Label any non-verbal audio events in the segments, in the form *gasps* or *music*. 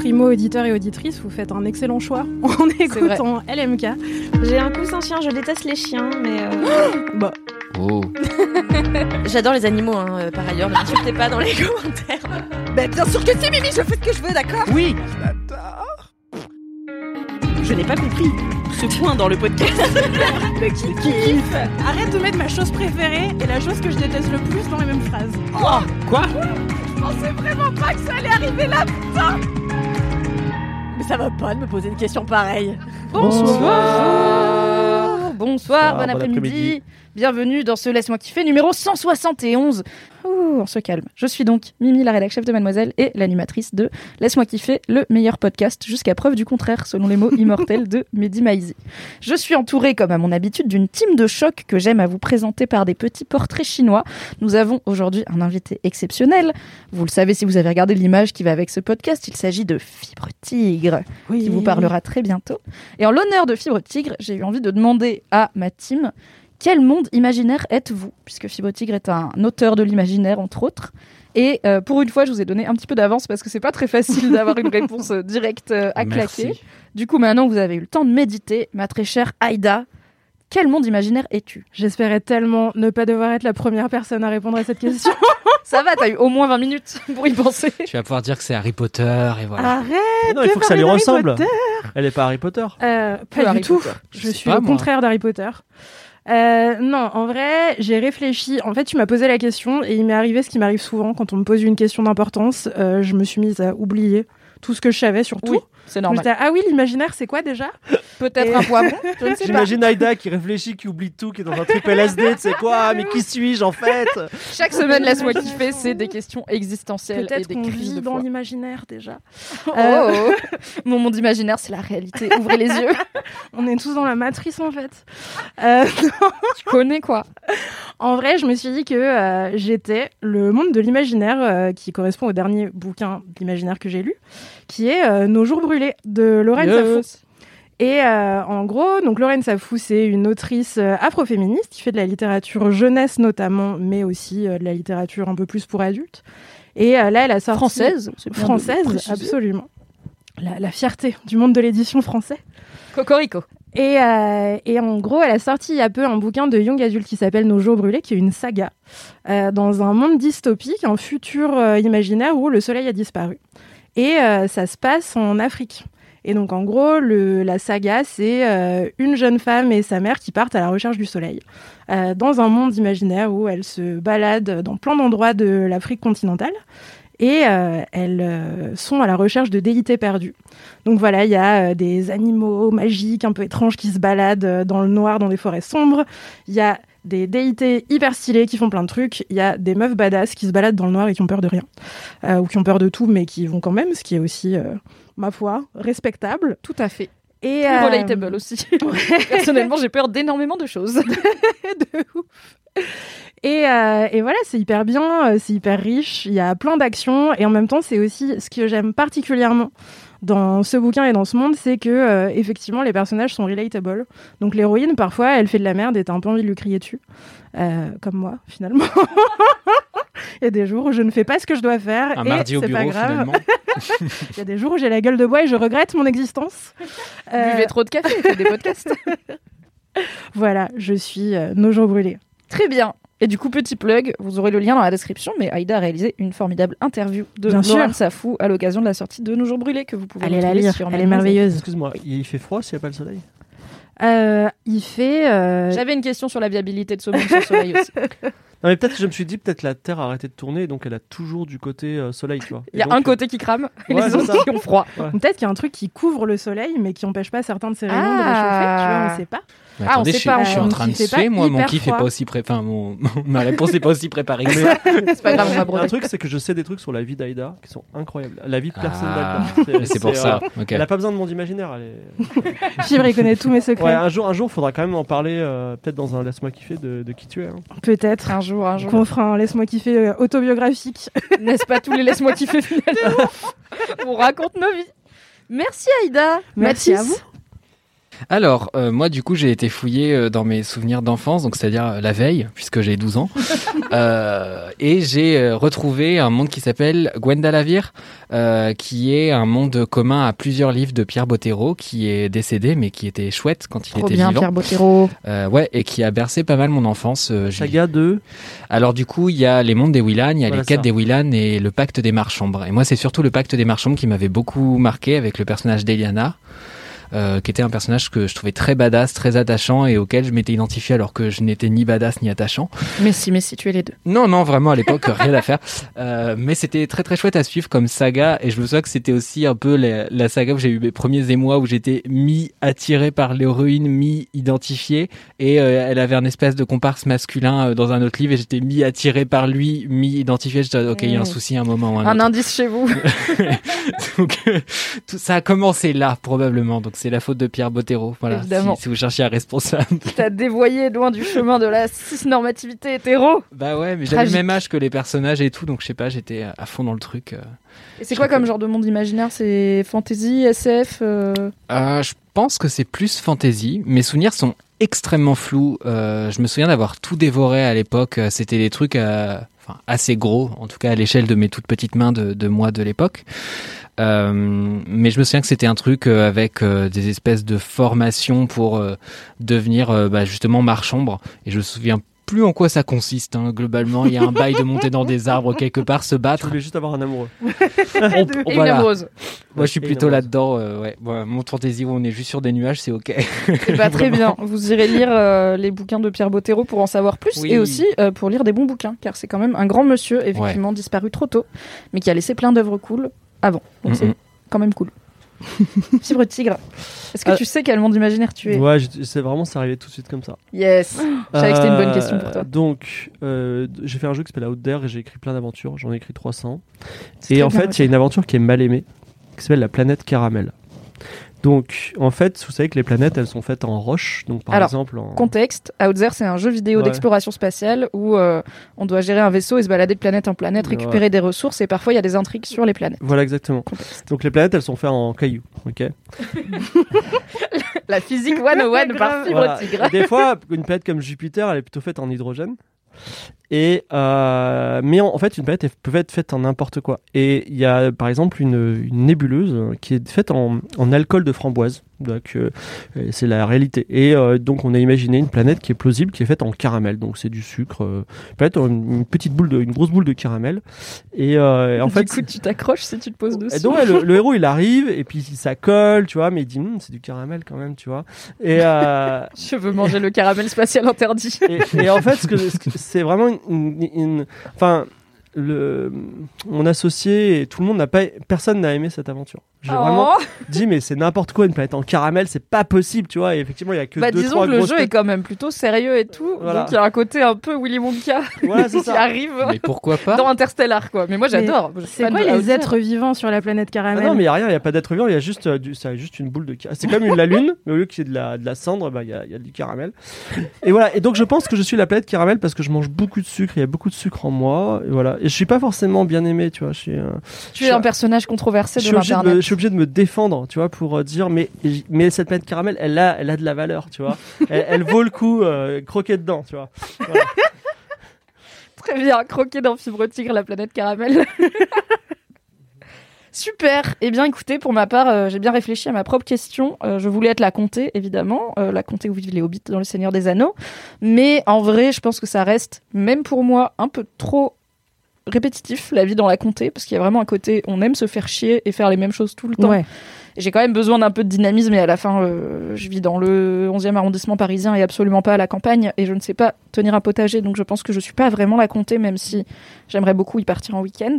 Primo auditeur et auditrice, vous faites un excellent choix *laughs* en écoutant LMK. J'ai un coussin chien, je déteste les chiens, mais. Euh... *gasps* bah. Oh. *laughs* J'adore les animaux, hein, euh, par ailleurs, ne m'insultez pas dans les *laughs* commentaires. Bah, bien sûr que si, Mimi, je fais ce que je veux, d'accord? Oui Je n'ai pas compris ce point dans le podcast. Le qui kiffe Arrête de mettre ma chose préférée et la chose que je déteste le plus dans les mêmes phrases. Oh Quoi? Je pensais vraiment pas que ça allait arriver là, putain Mais ça va pas de me poser une question pareille. Bonsoir Bonsoir, bon bon après-midi. après-midi. Bienvenue dans ce Laisse-moi kiffer numéro 171. Ouh, on se calme. Je suis donc Mimi, la rédac chef de Mademoiselle et l'animatrice de Laisse-moi kiffer, le meilleur podcast jusqu'à preuve du contraire, selon les mots immortels de *laughs* Mehdi Maizi. Je suis entourée, comme à mon habitude, d'une team de choc que j'aime à vous présenter par des petits portraits chinois. Nous avons aujourd'hui un invité exceptionnel. Vous le savez si vous avez regardé l'image qui va avec ce podcast, il s'agit de Fibre Tigre Oui. qui vous parlera très bientôt. Et en l'honneur de Fibre Tigre, j'ai eu envie de demander à ma team quel monde imaginaire êtes-vous? Puisque Fibre Tigre est un auteur de l'imaginaire, entre autres. Et euh, pour une fois, je vous ai donné un petit peu d'avance parce que c'est pas très facile *laughs* d'avoir une réponse directe euh, à claquer. Merci. Du coup, maintenant que vous avez eu le temps de méditer, ma très chère Aïda, quel monde imaginaire es-tu? J'espérais tellement ne pas devoir être la première personne à répondre à cette question. *laughs* Ça va, t'as eu au moins 20 minutes *laughs* pour y penser. Tu vas pouvoir dire que c'est Harry Potter et voilà. Arrête Non, il faut que ça lui ressemble. Potter. Elle est pas Harry Potter. Euh, Peu pas Harry du tout. Potter. Je suis pas, au moi. contraire d'Harry Potter. Euh, non, en vrai, j'ai réfléchi. En fait, tu m'as posé la question et il m'est arrivé ce qui m'arrive souvent quand on me pose une question d'importance. Euh, je me suis mise à oublier tout ce que je savais sur tout. Oui, c'est normal. Ah oui, l'imaginaire, c'est quoi déjà? Peut-être Et- un poivron, *laughs* je ne sais pas. J'imagine Aïda qui réfléchit, qui oublie tout, qui est dans un trip LSD, tu sais quoi, mais qui suis-je en fait? Chaque semaine, laisse-moi kiffer, c'est des questions existentielles et Peut-être des qu'on crises vit de dans foi. l'imaginaire déjà. Oh, Euh, oh. *laughs* Mon monde imaginaire, c'est la réalité. Ouvrez les yeux. *laughs* On est tous dans la matrice en fait. Euh, Tu connais quoi? En vrai, je me suis dit que euh, j'étais le monde de l'imaginaire euh, qui correspond au dernier bouquin d'imaginaire que j'ai lu, qui est euh, Nos jours brûlés de Lorraine Yes. Safou. Et euh, en gros, donc Lorraine Safou, c'est une autrice euh, afroféministe qui fait de la littérature jeunesse notamment, mais aussi euh, de la littérature un peu plus pour adultes. Et là, elle a sorti Française française, absolument. La, la fierté du monde de l'édition français. Cocorico. Et, euh, et en gros, elle a sorti il y a peu un bouquin de young adulte qui s'appelle Nos jours brûlés, qui est une saga euh, dans un monde dystopique, un futur euh, imaginaire où le soleil a disparu. Et euh, ça se passe en Afrique. Et donc, en gros, la saga, c'est euh, une jeune femme et sa mère qui partent à la recherche du soleil euh, dans un monde imaginaire où elles se baladent dans plein d'endroits de l'Afrique continentale. Et elles sont à la recherche de déités perdues. Donc voilà, il y a des animaux magiques un peu étranges qui se baladent dans le noir, dans des forêts sombres. Il y a des déités hyper stylées qui font plein de trucs. Il y a des meufs badass qui se baladent dans le noir et qui ont peur de rien. Euh, ou qui ont peur de tout, mais qui vont quand même, ce qui est aussi, euh, ma foi, respectable. Tout à fait. Et, euh, relatable aussi. *laughs* Personnellement, j'ai peur d'énormément de choses. *laughs* de ouf. Et, euh, et voilà, c'est hyper bien, c'est hyper riche, il y a plein d'actions, et en même temps, c'est aussi ce que j'aime particulièrement dans ce bouquin et dans ce monde, c'est que euh, effectivement, les personnages sont relatable. Donc l'héroïne, parfois, elle fait de la merde et t'as un peu envie de lui crier dessus, Euh, comme moi, finalement. *laughs* Il y a des jours où je ne fais pas ce que je dois faire, Un et mardi au c'est pas bureau grave. finalement. *laughs* Il y a des jours où j'ai la gueule de bois et je regrette mon existence. Euh, *laughs* Buvez trop de café, faites des podcasts. voilà, je suis euh, nos jours brûlés. Très bien. Et du coup, petit plug, vous aurez le lien dans la description, mais Aïda a réalisé une formidable interview de Bien Laurent. Safou à l'occasion de la sortie de Nos jours brûlés que vous pouvez Allez la lire, sur elle est merveilleuse. Excuse-moi, il fait froid s'il n'y a pas le soleil? Euh, il fait. euh, J'avais une question sur la viabilité de ce monde sans soleil aussi. *laughs* Non, mais peut-être que je me suis dit, peut-être la Terre a arrêté de tourner, donc elle a toujours du côté euh, soleil, tu vois. Il y a donc, un côté qui crame *laughs* et Ouais, les autres qui ont froid. Ouais. Peut-être qu'il y a un truc qui couvre le soleil, mais qui empêche pas certains de ses rayons de Ah. réchauffer. Tu vois, on sait pas. Mais Ah, on attendez, sait je, suis- pas, je suis on en train de suer, moi, mon kiff est froid. pas aussi pré... Enfin, mon... ma réponse est pas aussi préparée que. *laughs* C'est pas grave, on va Un truc, c'est que je sais des trucs sur la vie d'Aïda qui sont incroyables. La vie de personne Ah, d'Aïda. c'est pour ça. euh. Elle a pas besoin de monde imaginaire. Elle est... *laughs* Fibre, il connaît tous mes secrets. Ouais, un jour, un jour, faudra quand même en parler, euh, peut-être dans un laisse-moi kiffer de, de qui tu es. hein. Peut-être. Un jour, un jour. Qu'on fera un laisse-moi kiffer euh, autobiographique. *laughs* N'est-ce pas tous les laisse-moi kiffer finalement *laughs* On raconte nos vies. Merci Aïda. Merci à Mathis. vous. Alors, euh, moi, du coup, j'ai été fouillé euh, dans mes souvenirs d'enfance, donc c'est-à-dire euh, la veille, puisque j'ai 12 ans. *laughs* Euh, et j'ai euh, retrouvé un monde qui s'appelle Gwendalavir, euh, qui est un monde commun à plusieurs livres de Pierre Bottero, qui est décédé, mais qui était chouette quand il Trop était bien, vivant. Pierre Bottero. Euh, ouais, et qui a bercé pas mal mon enfance. euh, j'ai- Saga de. Alors du coup, il y a les mondes des Willan, il y a Voilà les quêtes ça. des Willan et le pacte des marchands. Et moi, c'est surtout le pacte des marchands qui m'avait beaucoup marqué avec le personnage d'Eliana. Euh, qui était un personnage que je trouvais très badass, très attachant et auquel je m'étais identifié alors que je n'étais ni badass ni attachant. Mais si, mais si, tu es les deux. Non, non, vraiment à l'époque, *laughs* rien à faire. Euh, mais c'était très très chouette à suivre comme saga et je me souviens que c'était aussi un peu la, la saga où j'ai eu mes premiers émois où j'étais mi-attiré par l'héroïne, mi-identifié et euh, elle avait un espèce de comparse masculin euh, dans un autre livre et j'étais mi-attiré par lui, mi-identifié. J'étais ok, il y a un Mm. souci à un moment. un indice chez vous. *laughs* Donc, euh, tout ça a commencé là probablement. Donc c'est la faute de Pierre Bottero. Voilà, Évidemment. Si, si vous cherchez un responsable. *laughs* T'as dévoyé loin du chemin de la cis-normativité hétéro. Bah ouais, mais j'avais le même âge que les personnages et tout, donc je sais pas, j'étais à fond dans le truc. euh. Et c'est quoi comme genre de monde imaginaire? C'est fantasy, SF euh, Euh, je pense que c'est plus fantasy. Mes souvenirs sont extrêmement flous. Euh, je me souviens d'avoir tout dévoré à l'époque. C'était des trucs enfin, assez gros, en tout cas à l'échelle de mes toutes petites mains de, de moi de l'époque. Euh, mais je me souviens que c'était un truc euh, avec euh, des espèces de formations pour euh, devenir euh, bah, justement marchambre. Et je me souviens plus en quoi ça consiste. hein. Globalement, il y a un bail de monter dans des arbres quelque part, se Je battre. voulais juste avoir un amoureux. *laughs* On- et une amoureuse. Moi, je suis Et plutôt là-dedans. euh, ouais. Bon, mon fantasy où on est juste sur des nuages, c'est ok. Eh bah, très *laughs* bien. Vous irez lire euh, les bouquins de Pierre Bottero pour en savoir plus Oui. et aussi euh, pour lire des bons bouquins, car c'est quand même un grand monsieur, effectivement disparu trop tôt, mais qui a laissé plein d'œuvres cool avant. Donc c'est quand même cool. *laughs* Fibre tigre. Est-ce que Euh, tu sais quel monde imaginaire tu es? Ouais, je- c'est vraiment, c'est arrivé tout de suite comme ça. Yes. Je savais que c'était une bonne question pour toi. Euh, Donc, euh, j'ai fait un jeu qui s'appelle Out There et j'ai écrit plein d'aventures. J'en ai écrit 300. C'est Et en fait, il y a une aventure qui est mal aimée, qui s'appelle la planète Caramel. Donc, en fait, vous savez que les planètes, elles sont faites en roche. Donc, par Alors, exemple, en... Contexte, Outzer, c'est un jeu vidéo Ouais. d'exploration spatiale où euh, on doit gérer un vaisseau et se balader de planète en planète, Ouais. récupérer des ressources et parfois il y a des intrigues sur les planètes. Voilà, exactement. Contexte. Donc, les planètes, elles sont faites en cailloux. Ok. *laughs* La physique *laughs* 101 par. Fibre Voilà. Tigre. Des fois, une planète comme Jupiter, elle est plutôt faite en hydrogène. Et euh, mais en, en fait, une planète elle peut être faite en n'importe quoi. Et il y a par exemple une, une nébuleuse euh, qui est faite en, en alcool de framboise. Donc euh, euh, c'est la réalité. Et euh, donc on a imaginé une planète qui est plausible, qui est faite en caramel. Donc c'est du sucre, euh, peut-être une, petite boule, de, une grosse boule de caramel. Et euh, et en du fait, coup, tu t'accroches si tu te poses dessus. et donc ouais, le, le héros il arrive et puis ça colle, tu vois, mais il dit Hum, c'est du caramel quand même, tu vois. Et euh, *laughs* Je veux manger le caramel spatial interdit. et, et en fait, ce que, ce c'est vraiment une, enfin, mon associé et tout le monde n'a pas, personne n'a aimé cette aventure. J'ai vraiment Oh. dit, mais c'est n'importe quoi une planète en caramel, c'est pas possible, tu vois. Et effectivement, il y a que Bah, deux, disons trois que le jeu est quand même plutôt sérieux et tout. Voilà. Donc il y a un côté un peu Willy Wonka *laughs* Voilà, *laughs* qui ça. arrive Mais pourquoi pas dans Interstellar, quoi. Mais moi j'adore. Je C'est quoi les êtres vivants sur la planète Ah caramel non, mais il n'y a rien, il n'y a pas d'être vivant, il y a juste, euh, du, ça juste une boule de caramel. C'est comme une, la lune, mais au lieu qu'il y ait de la, de la cendre, bah, il y, a, il y a du caramel. Et voilà, et donc je pense que je suis la planète caramel parce que je mange beaucoup de sucre, il y a beaucoup de sucre en moi, et voilà. Et je suis pas forcément bien aimé, tu vois. Je suis, euh, Tu es un personnage controversé je de je l'internet. Suis obligé de me défendre, tu vois, pour euh, dire, mais, mais cette planète caramel, elle a, elle a de la valeur, tu vois. *laughs* elle, elle vaut le coup, euh, croquer dedans, tu vois. Voilà. *laughs* Très bien, croquer dans Fibre Tigre, la planète caramel. *laughs* Super. Eh bien, écoutez, pour ma part, euh, j'ai bien réfléchi à ma propre question. Euh, je voulais être la comté, évidemment, euh, la comté où vivent les hobbits dans le Seigneur des Anneaux. Mais en vrai, je pense que ça reste, même pour moi, un peu trop répétitif, la vie dans la comté, parce qu'il y a vraiment un côté, on aime se faire chier et faire les mêmes choses tout le temps. Ouais. J'ai quand même besoin d'un peu de dynamisme et à la fin, euh, je vis dans le 11e arrondissement parisien et absolument pas à la campagne et je ne sais pas tenir un potager, donc je pense que je suis pas vraiment la compter, même si j'aimerais beaucoup y partir en week-end.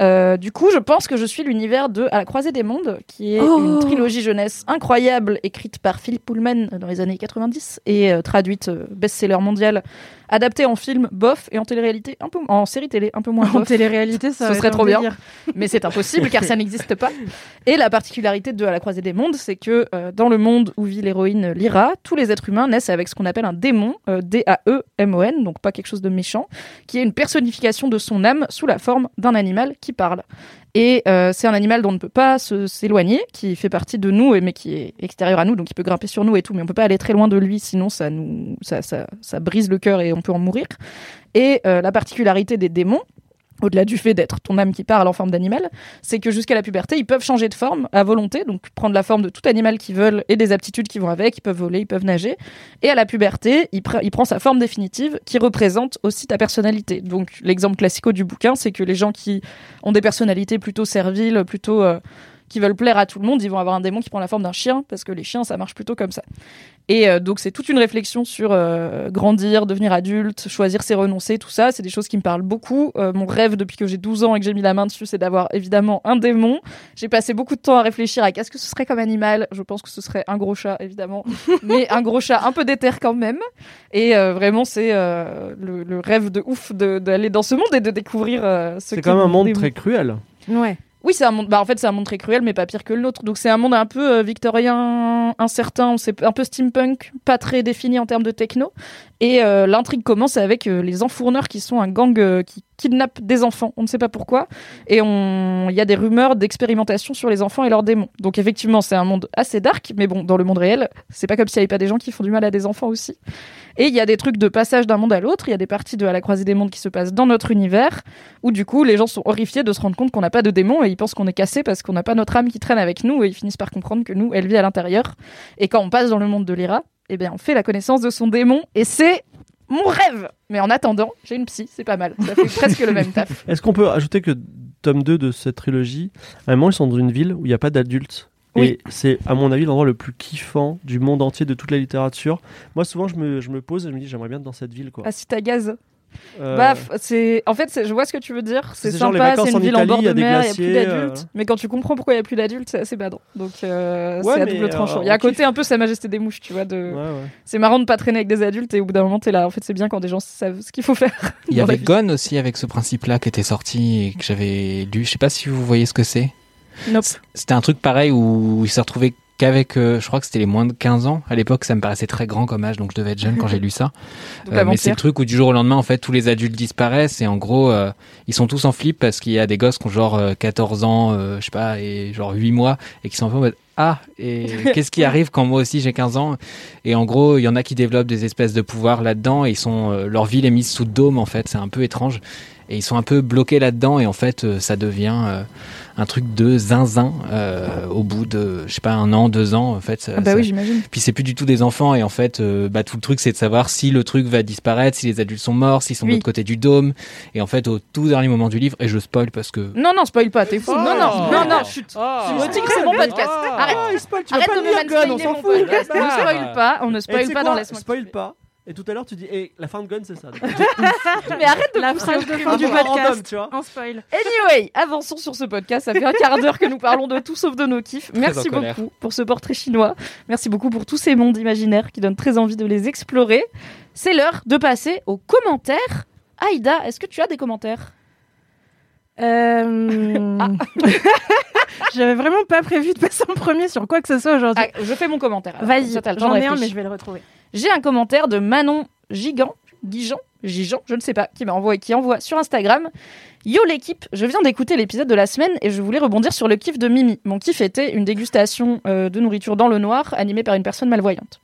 Euh, du coup, je pense que je suis l'univers de À la croisée des mondes, qui est Oh. une trilogie jeunesse incroyable, écrite par Philip Pullman dans les années 90 et euh, traduite euh, best-seller mondial, adaptée en film bof et en télé-réalité un peu en série télé un peu moins En télé-réalité, ça Ce serait trop bien. *laughs* Mais c'est impossible car ça n'existe pas. Et la particularité de À la croisée des mondes, c'est que dans le monde où vit l'héroïne Lyra, tous les êtres humains naissent avec ce qu'on appelle un démon, D-A-E-M-O-N, donc pas quelque chose de méchant, qui est une personnification de son âme sous la forme d'un animal qui parle. Et euh, c'est un animal dont on ne peut pas s'éloigner, qui fait partie de nous, mais qui est extérieur à nous, donc il peut grimper sur nous et tout, mais on peut pas aller très loin de lui, sinon ça nous, ça, ça, ça brise le cœur et on peut en mourir. Et euh, la particularité des démons, au-delà du fait d'être ton âme qui parle en forme d'animal, c'est que jusqu'à la puberté, ils peuvent changer de forme à volonté, donc prendre la forme de tout animal qu'ils veulent et des aptitudes qui vont avec, ils peuvent voler, ils peuvent nager. Et à la puberté, il, pre- il prend sa forme définitive qui représente aussi ta personnalité. Donc l'exemple classico du bouquin, c'est que les gens qui ont des personnalités plutôt serviles, plutôt... euh, qui veulent plaire à tout le monde, ils vont avoir un démon qui prend la forme d'un chien, parce que les chiens, ça marche plutôt comme ça. Et euh, donc c'est toute une réflexion sur euh, grandir, devenir adulte, choisir ses renoncer, tout ça. C'est des choses qui me parlent beaucoup. Euh, mon rêve depuis que j'ai 12 ans et que j'ai mis la main dessus, c'est d'avoir évidemment un démon. J'ai passé beaucoup de temps à réfléchir à qu'est-ce que ce serait comme animal. Je pense que ce serait un gros chat, évidemment, *laughs* mais un gros chat un peu déter quand même. Et euh, vraiment, c'est euh, le, le rêve de ouf de- d'aller dans ce monde et de découvrir euh, ce C'est quand même un monde démon. très cruel. Ouais. Oui, c'est un monde. Bah, en fait, c'est un monde très cruel, mais pas pire que le nôtre. Donc, c'est un monde un peu euh, victorien, incertain. On sait un peu steampunk, pas très défini en termes de techno. Et euh, l'intrigue commence avec euh, les enfourneurs qui sont un gang euh, qui kidnappe des enfants. On ne sait pas pourquoi. Et il y a des rumeurs d'expérimentation sur les enfants et leurs démons. Donc, effectivement, c'est un monde assez dark, mais bon, dans le monde réel, c'est pas comme s'il n'y avait pas des gens qui font du mal à des enfants aussi. Et il y a des trucs de passage d'un monde à l'autre. Il y a des parties de À la croisée des mondes qui se passent dans notre univers, où du coup, les gens sont horrifiés de se rendre compte qu'on n'a pas de démons et ils pensent qu'on est cassé parce qu'on n'a pas notre âme qui traîne avec nous et ils finissent par comprendre que nous, elle vit à l'intérieur. Et quand on passe dans le monde de Lyra, eh bien, on fait la connaissance de son démon et c'est mon rêve. Mais en attendant, j'ai une psy, c'est pas mal. Ça fait *laughs* presque le même taf. Est-ce qu'on peut ajouter que tome 2 de cette trilogie, à un moment, ils sont dans une ville où il n'y a pas d'adultes Oui. Et c'est, à mon avis, l'endroit le plus kiffant du monde entier, de toute la littérature. Moi, souvent, je me, je me pose et je me dis, j'aimerais bien être dans cette ville. Quoi. Ah, si t'as gaz. Euh, Bah, c'est en fait, je vois ce que tu veux dire. C'est sympa, c'est en une ville en Italie, bord il y de mer, il y a plus d'adultes. euh. Mais quand tu comprends pourquoi il y a plus d'adultes, c'est assez badant. Donc euh, Ouais, c'est à double euh, tranchant. Il y a un côté un peu Sa Majesté des mouches, tu vois. De... Ouais, ouais. C'est marrant de pas traîner avec des adultes et au bout d'un moment t'es là. En fait, c'est bien quand des gens savent ce qu'il faut faire. *laughs* Il y avait. Gone aussi avec ce principe-là qui était sorti et que j'avais lu. Je sais pas si vous voyez ce que c'est. Nope. C'était un truc pareil où il s'est retrouvé qu'avec, euh, je crois que c'était les moins de 15 ans. À l'époque, ça me paraissait très grand comme âge, donc je devais être jeune quand j'ai *laughs* lu ça. Euh, mais c'est le truc où du jour au lendemain, en fait, tous les adultes disparaissent et en gros, euh, ils sont tous en flip parce qu'il y a des gosses qui ont genre euh, 14 ans, je sais pas, et genre 8 mois et qui sont un peu en mode ah et *laughs* qu'est-ce qui arrive quand moi aussi j'ai 15 ans? Et en gros il y en a qui développent des espèces de pouvoirs là-dedans et ils sont leur ville est mise sous dôme en fait c'est un peu étrange et ils sont un peu bloqués là-dedans et en fait ça devient un truc de zinzin euh, au bout de je sais pas un an deux ans en fait ça- Ah bah ça- oui, j'imagine. puis c'est plus du tout des enfants et en fait euh, bah, tout le truc c'est de savoir si le truc va disparaître si les adultes sont morts s'ils sont de Oui. l'autre côté du dôme et en fait au tout dernier moment du livre et je spoil parce que Non, non, spoil pas, t'es fou. non, non, Oh. non, non, chut. Ah. Je tigre, c'est mon podcast. Arrête. Ah, il spoil, tu Arrête de me Gun, on s'en fout. podcast. Ne spoil pas, on ne spoil pas dans Laisse-moi Spoil pas. Et tout à l'heure, tu dis, eh, la fin de Gun, c'est ça. *laughs* Mais arrête de La phrase de fin du random, podcast. tu vois. En spoil. Anyway, avançons sur ce podcast. Ça fait un quart d'heure que nous parlons de tout sauf de nos kiffs. Merci colère. beaucoup pour ce portrait chinois. Merci beaucoup pour tous ces mondes imaginaires qui donnent très envie de les explorer. C'est l'heure de passer aux commentaires. Aïda, est-ce que tu as des commentaires? Euh... *laughs* J'avais vraiment pas prévu de passer en premier sur quoi que ce soit aujourd'hui. Ah, Je fais mon commentaire. Vas-y, j'en ai un, mais je vais le retrouver. J'ai un commentaire de Manon Gigant, Gigan, Gigan, je ne sais pas, qui m'a envoyé, qui envoie sur Instagram. Yo l'équipe, je viens d'écouter l'épisode de la semaine et je voulais rebondir sur le kiff de Mimi. Mon kiff était une dégustation euh, de nourriture dans le noir animée par une personne malvoyante.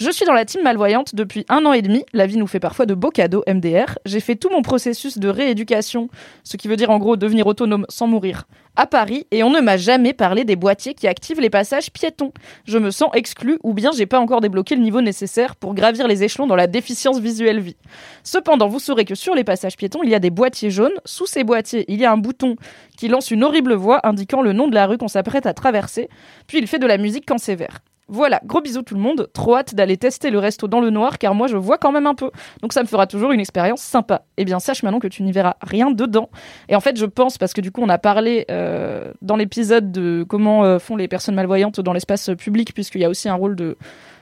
Je suis dans la team malvoyante depuis un an et demi. La vie nous fait parfois de beaux cadeaux MDR. J'ai fait tout mon processus de rééducation, ce qui veut dire en gros devenir autonome sans mourir, à Paris et on ne m'a jamais parlé des boîtiers qui activent les passages piétons. Je me sens exclu ou bien j'ai pas encore débloqué le niveau nécessaire pour gravir les échelons dans la déficience visuelle vie. Cependant, vous saurez que sur les passages piétons, il y a des boîtiers jaunes. Sous ces boîtiers, il y a un bouton qui lance une horrible voix indiquant le nom de la rue qu'on s'apprête à traverser. Puis il fait de la musique quand c'est vert. Voilà, gros bisous tout le monde. Trop hâte d'aller tester le resto dans le noir car moi je vois quand même un peu. Donc ça me fera toujours une expérience sympa. Eh bien sache maintenant que tu n'y verras rien dedans. Et en fait je pense, parce que du coup on a parlé euh, dans l'épisode de comment euh, font les personnes malvoyantes dans l'espace public, puisqu'il y a aussi un rôle de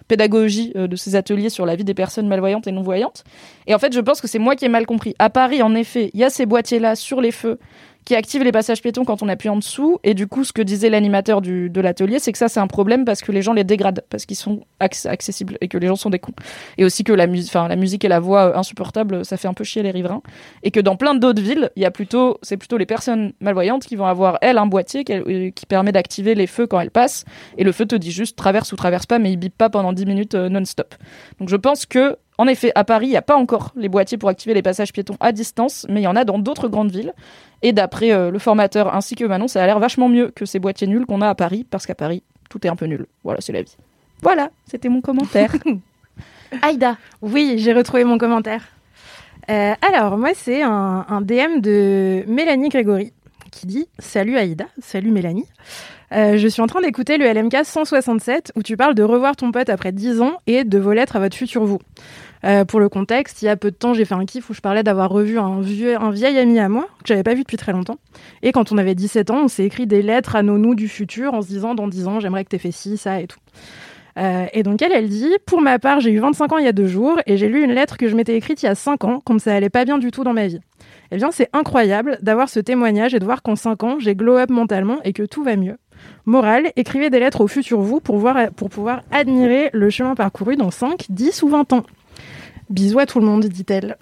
pédagogie euh, de ces ateliers sur la vie des personnes malvoyantes et non-voyantes. Et en fait je pense que c'est moi qui ai mal compris. À Paris en effet, il y a ces boîtiers-là sur les feux qui active les passages piétons quand on appuie en dessous. Et du coup, ce que disait l'animateur de l'atelier, c'est que ça, c'est un problème parce que les gens les dégradent, parce qu'ils sont acc- accessibles et que les gens sont des cons. Et aussi que la, la musique et la voix euh, insupportables, ça fait un peu chier les riverains. Et que dans plein d'autres villes, il y a plutôt, c'est plutôt les personnes malvoyantes qui vont avoir, elles, un boîtier qui, euh, qui permet d'activer les feux quand elles passent. Et le feu te dit juste traverse ou traverse pas, mais il bip pas pendant 10 minutes euh, non-stop. Donc je pense que en effet, à Paris, il n'y a pas encore les boîtiers pour activer les passages piétons à distance, mais il y en a dans d'autres grandes villes. Et d'après euh, le formateur ainsi que Manon, ça a l'air vachement mieux que ces boîtiers nuls qu'on a à Paris, parce qu'à Paris, tout est un peu nul. Voilà, c'est la vie. Voilà, c'était mon commentaire. *laughs* Aïda. Oui, j'ai retrouvé mon commentaire. Euh, alors, moi, c'est un, un DM de Mélanie Grégory qui dit Salut Aïda, salut Mélanie. Euh, je suis en train d'écouter le LMK 167 où tu parles de revoir ton pote après 10 ans et de vos lettres à votre futur vous. Euh, pour le contexte, il y a peu de temps, j'ai fait un kiff où je parlais d'avoir revu un, vieux, un vieil ami à moi que j'avais pas vu depuis très longtemps. Et quand on avait 17 ans, on s'est écrit des lettres à nos nous du futur en se disant dans 10 ans, j'aimerais que t'aies fait ci, ça et tout. Euh, et donc elle, elle dit Pour ma part, j'ai eu 25 ans il y a deux jours et j'ai lu une lettre que je m'étais écrite il y a 5 ans, comme ça allait pas bien du tout dans ma vie. Eh bien, c'est incroyable d'avoir ce témoignage et de voir qu'en 5 ans, j'ai glow up mentalement et que tout va mieux. Morale, écrivez des lettres au futur vous pour, voir, pour pouvoir admirer le chemin parcouru dans 5, 10 ou 20 ans. Bisous à tout le monde, dit-elle.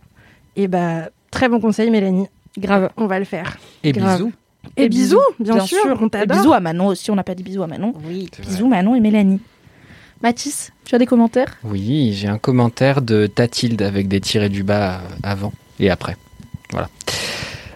Et bah, très bon conseil, Mélanie. Grave. On va le faire. Et Grave. bisous. Et, bisous, bien, sûr, on Et t'adore. bisous à Manon aussi, on n'a pas dit bisous à Manon. Oui. Bisous Manon et Mélanie. Mathis, tu as des commentaires? Oui, j'ai un commentaire de Tatilde avec des tirés du bas avant et après. Voilà.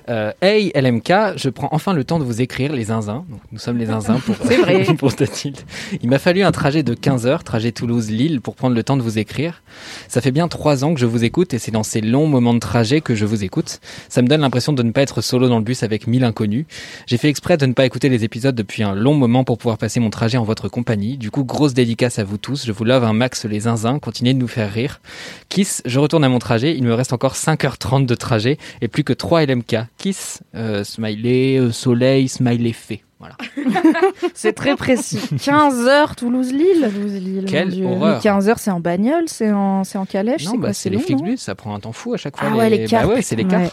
Euh, hey LMK, je prends enfin le temps de vous écrire les zinzins. Donc, nous sommes les zinzins pour, vrai. *laughs* pour Tatilde. Il m'a fallu un trajet de 15 heures, trajet Toulouse-Lille, pour prendre le temps de vous écrire. Ça fait bien trois ans que je vous écoute et c'est dans ces longs moments de trajet que je vous écoute. Ça me donne l'impression de ne pas être solo dans le bus avec mille inconnus. J'ai fait exprès de ne pas écouter les épisodes depuis un long moment pour pouvoir passer mon trajet en votre compagnie. Du coup, grosse dédicace à vous tous. Je vous love un max les zinzins. Continuez de nous faire rire. Kiss, je retourne à mon trajet. Il me reste encore 5h30 de trajet et plus que 3 LMK. Kiss, euh, smiley, euh, soleil, smiley fait. Voilà. *laughs* C'est très précis. 15 heures Toulouse-Lille. Toulouse-Lille, Quelle horreur. 15 heures, c'est en bagnole, c'est en, c'est en calèche, Non, c'est bah, quoi c'est les long, non Flixbus, ça prend un temps fou à chaque fois. Ah ouais, les. Bah ouais, c'est les cars. Ouais.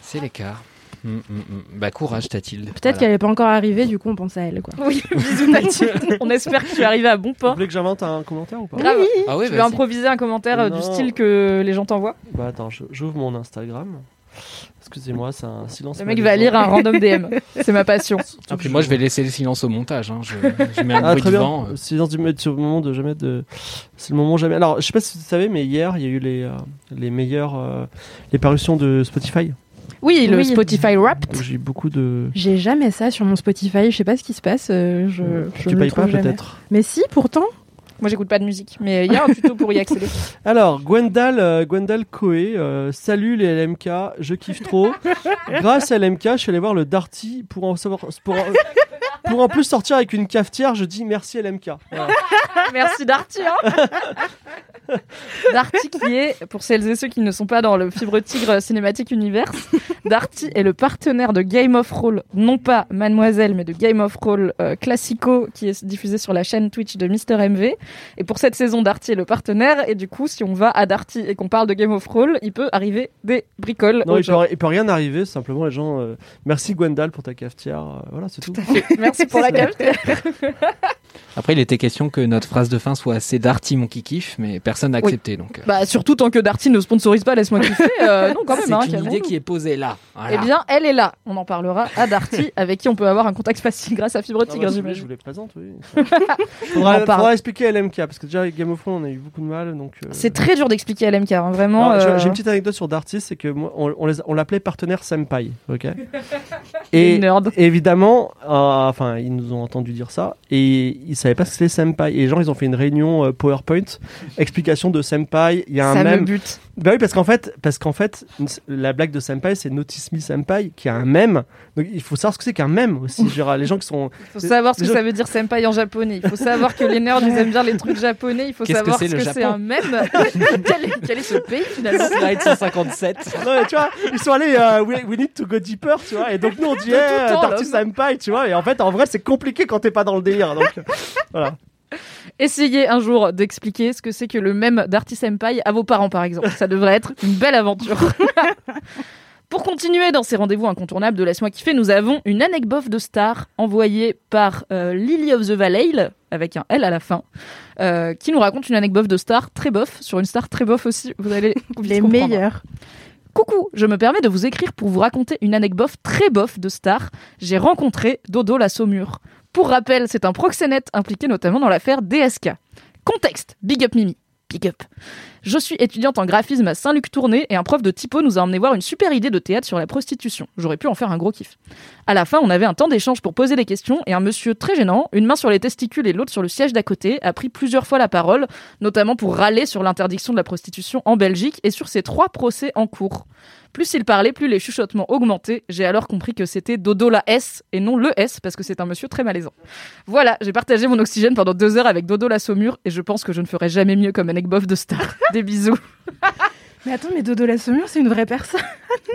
C'est les cars. Mm, mm, mm. Bah courage, Tatilde. Peut-être qu'elle n'est pas encore arrivée, du coup, on pense à elle. Quoi. Oui, *laughs* bisous *laughs* Mathilde. On espère que tu es arrivé à bon Vous port. voulez que j'invente un commentaire ou pas Grave. Ah ouais, tu veux vas-y. improviser un commentaire euh, du style que les gens t'envoient Bah attends, je- j'ouvre mon Instagram. Excusez-moi, c'est un silence. Le mec va lire un random DM. C'est ma passion. *laughs* Ah, puis moi, je vais laisser le silence au montage. hein. Je, je mets un Ah bruit très de bien. vent. euh. Silence du c'est le moment de jamais de. C'est le moment jamais. Alors je sais pas si vous savez, mais hier il y a eu les euh, les meilleures euh, les parutions de Spotify. Oui, le Oui. Spotify Wrapped. J'ai beaucoup de. J'ai jamais ça sur mon Spotify, je sais pas ce qui se passe. euh, je, je tu ne le payes pas trouve peut-être. Mais si, pourtant. Moi, j'écoute pas de musique, mais il y a un tuto pour y accéder. *laughs* Alors, Gwendal, euh, Gwendal Coé, euh, salut les LMK, je kiffe trop. Grâce à LMK, je suis allé voir le Darty pour en savoir, pour, en- pour en plus sortir avec une cafetière. Je dis merci LMK. Voilà. *laughs* Merci Darty. hein. *laughs* Darty qui est, pour celles et ceux qui ne sont pas dans le Fibre Tigre Cinématique Universe, Darty est le partenaire de Game of Roll, non pas Mademoiselle, mais de Game of Roll euh, Classico, qui est diffusé sur la chaîne Twitch de Mister MV. Et pour cette saison, Darty est le partenaire. Et du coup, si on va à Darty et qu'on parle de Game of Roll, il peut arriver des bricoles. Non, il peut, il peut rien arriver. Simplement, les gens. euh, merci Gwendal pour ta cafetière. euh, voilà, c'est tout. Merci pour la *laughs* cafetière. Après, il était question que notre phrase de fin soit assez darty mon kiki-kiff, mais personne n'a accepté. Donc, euh, Bah, surtout tant que Darty ne sponsorise pas, laisse-moi kiffer. euh, non, quand *laughs* même. c'est hein, une idée qui est posée là. Voilà. Eh bien, elle est là. On en parlera à Darty, *laughs* avec qui on peut avoir un contact facile grâce à Fibre Ah, bah, je vous les présente, oui. On *laughs* faudra, parle. faudra expliquer à LMK parce que déjà avec Game of Thrones on a eu beaucoup de mal donc. euh, C'est très dur d'expliquer à LMK, hein, vraiment. Euh, J'ai une petite anecdote sur Darty, c'est que moi, on, on on l'appelait partenaire Senpai, ok *laughs* Et évidemment, euh, enfin, ils nous ont entendu dire ça et ils savaient pas ce que c'était Senpai. Et les gens, ils ont fait une réunion euh, PowerPoint, explication de Senpai. Il y a un Ça me même, bute. Bah oui, parce qu'en fait, parce qu'en fait, la blague de Senpai, c'est Notice Me Senpai, qui a un mème. Donc il faut savoir ce que c'est qu'un mème aussi. *laughs* Genre, les gens qui sont. Il faut savoir ce que ça veut dire Senpai en japonais. Il faut savoir que les nerds, ils aiment bien les trucs japonais. Il faut que savoir c'est, ce que c'est un mème. *laughs* quel, est, quel est ce pays finalement *laughs* Slide 157. Non, mais tu vois, ils sont allés, euh, we, we need to go deeper, tu vois. Et donc nous on dit, eh, Darty là. Senpai, tu vois. Et en fait, en vrai, c'est compliqué quand t'es pas dans le délire. Donc euh, voilà. Essayez un jour d'expliquer ce que c'est que le mème d'Arty Senpai à vos parents, par exemple. Ça devrait être une belle aventure. *laughs* Pour continuer dans ces rendez-vous incontournables de Laisse-moi kiffer, nous avons une anecdote de star envoyée par euh, Lily of the Valley, avec un L à la fin, euh, qui nous raconte une anecdote de star très bof, sur une star très bof aussi. Vous allez *laughs* Les meilleurs. Coucou, je me permets de vous écrire pour vous raconter une anecdote très bof de star. J'ai rencontré Dodo la Saumure. Pour rappel, c'est un proxénète impliqué notamment dans l'affaire DSK. Contexte, big up Mimi. Big up. Je suis étudiante en graphisme à Saint-Luc-Tournai et un prof de typo nous a emmené voir une super idée de théâtre sur la prostitution. J'aurais pu en faire un gros kiff. À la fin, on avait un temps d'échange pour poser des questions et un monsieur très gênant, une main sur les testicules et l'autre sur le siège d'à côté, a pris plusieurs fois la parole, notamment pour râler sur l'interdiction de la prostitution en Belgique et sur ses trois procès en cours. Plus il parlait, plus les chuchotements augmentaient. J'ai alors compris que c'était Dodo la S et non le S parce que c'est un monsieur très malaisant. Voilà, j'ai partagé mon oxygène pendant deux heures avec Dodo la Saumure et je pense que je ne ferai jamais mieux comme anecdote de star. *laughs* Des bisous. Mais attends, mais Dodo la Saumure, c'est une vraie personne. *laughs*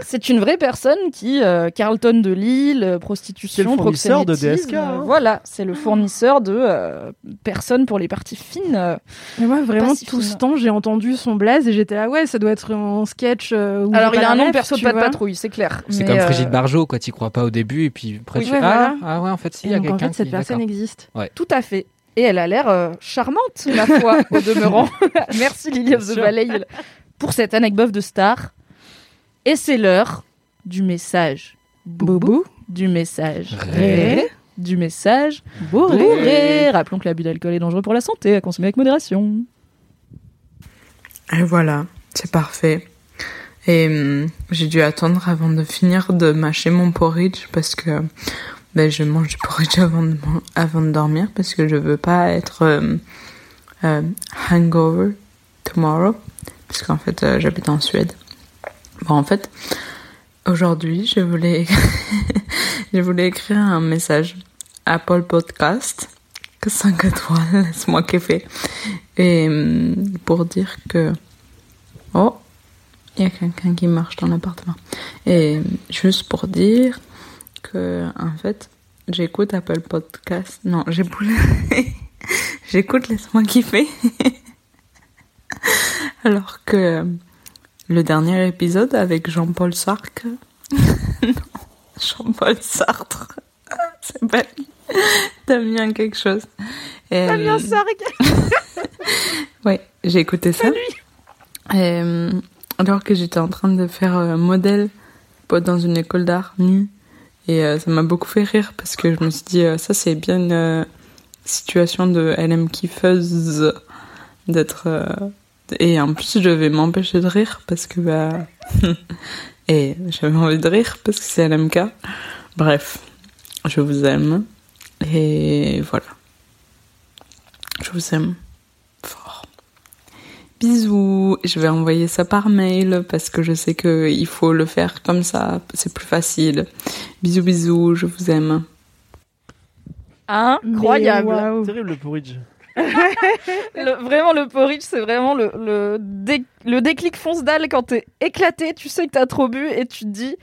C'est une vraie personne qui, euh, Carlton de Lille, euh, prostitution, C'est le fournisseur de DSK, hein. euh, Voilà, c'est le fournisseur de euh, personnes pour les parties fines. euh. Mais moi, vraiment, si tout fine. ce temps, j'ai entendu son blaze et j'étais là, ouais, ça doit être un sketch. euh, où Alors, il a un nom perso de pas de patrouille, c'est clair. C'est comme euh, Brigitte Barjot, quoi. T'y crois pas au début, et puis après, Oui, tu ouais, ah, voilà. ah ouais, en fait, si, il y a donc, en quelqu'un fait, cette qui. personne existe. Tout à fait. Et elle a l'air euh, charmante, ma foi, *laughs* au demeurant. *laughs* Merci Lily of the sûr. Valley pour cette anecdote de star. Et c'est l'heure du message. Boubou. Du message. Ré. Du message. Bourré. Rappelons que l'abus d'alcool est dangereux pour la santé, à consommer avec modération. Et voilà, c'est parfait. Et hum, j'ai dû attendre avant de finir de mâcher mon porridge parce que ben, je mange du porridge *laughs* avant de, man- avant de dormir parce que je veux pas être euh, euh, hangover tomorrow parce qu'en fait euh, j'habite en Suède. Bon en fait aujourd'hui je voulais *laughs* je voulais écrire un message Apple Podcast que 5 étoiles *laughs* laisse-moi kiffer et hum, pour dire que oh il y a quelqu'un qui marche dans l'appartement. Et juste pour dire que, en fait, j'écoute Apple Podcast. Non, j'écoute, *laughs* j'écoute Laisse-moi kiffer. *laughs* Alors que le dernier épisode avec Jean-Paul Sartre. *laughs* non, Jean-Paul Sartre. *laughs* C'est pas lui. Damien quelque chose. Et, Damien euh, Sargue. Ouais, j'ai écouté ça. Et, euh, alors que j'étais en train de faire euh, modèle dans une école d'art nue. Et euh, ça m'a beaucoup fait rire parce que je me suis dit, euh, ça c'est bien une euh, situation de LM kiffeuse d'être. Et en plus, je vais m'empêcher de rire parce que. Bah, *laughs* et j'avais envie de rire parce que c'est LMK. Bref, je vous aime. Et voilà. Je vous aime fort. Bisous. Je vais envoyer ça par mail parce que je sais que il faut le faire comme ça. C'est plus facile. Bisous, bisous. Je vous aime. Incroyable. Waouh. Terrible le porridge. Le- vraiment, le porridge, c'est vraiment le, le, dé- le déclic fonce dalle quand t'es éclaté, tu sais que t'as trop bu et tu te dis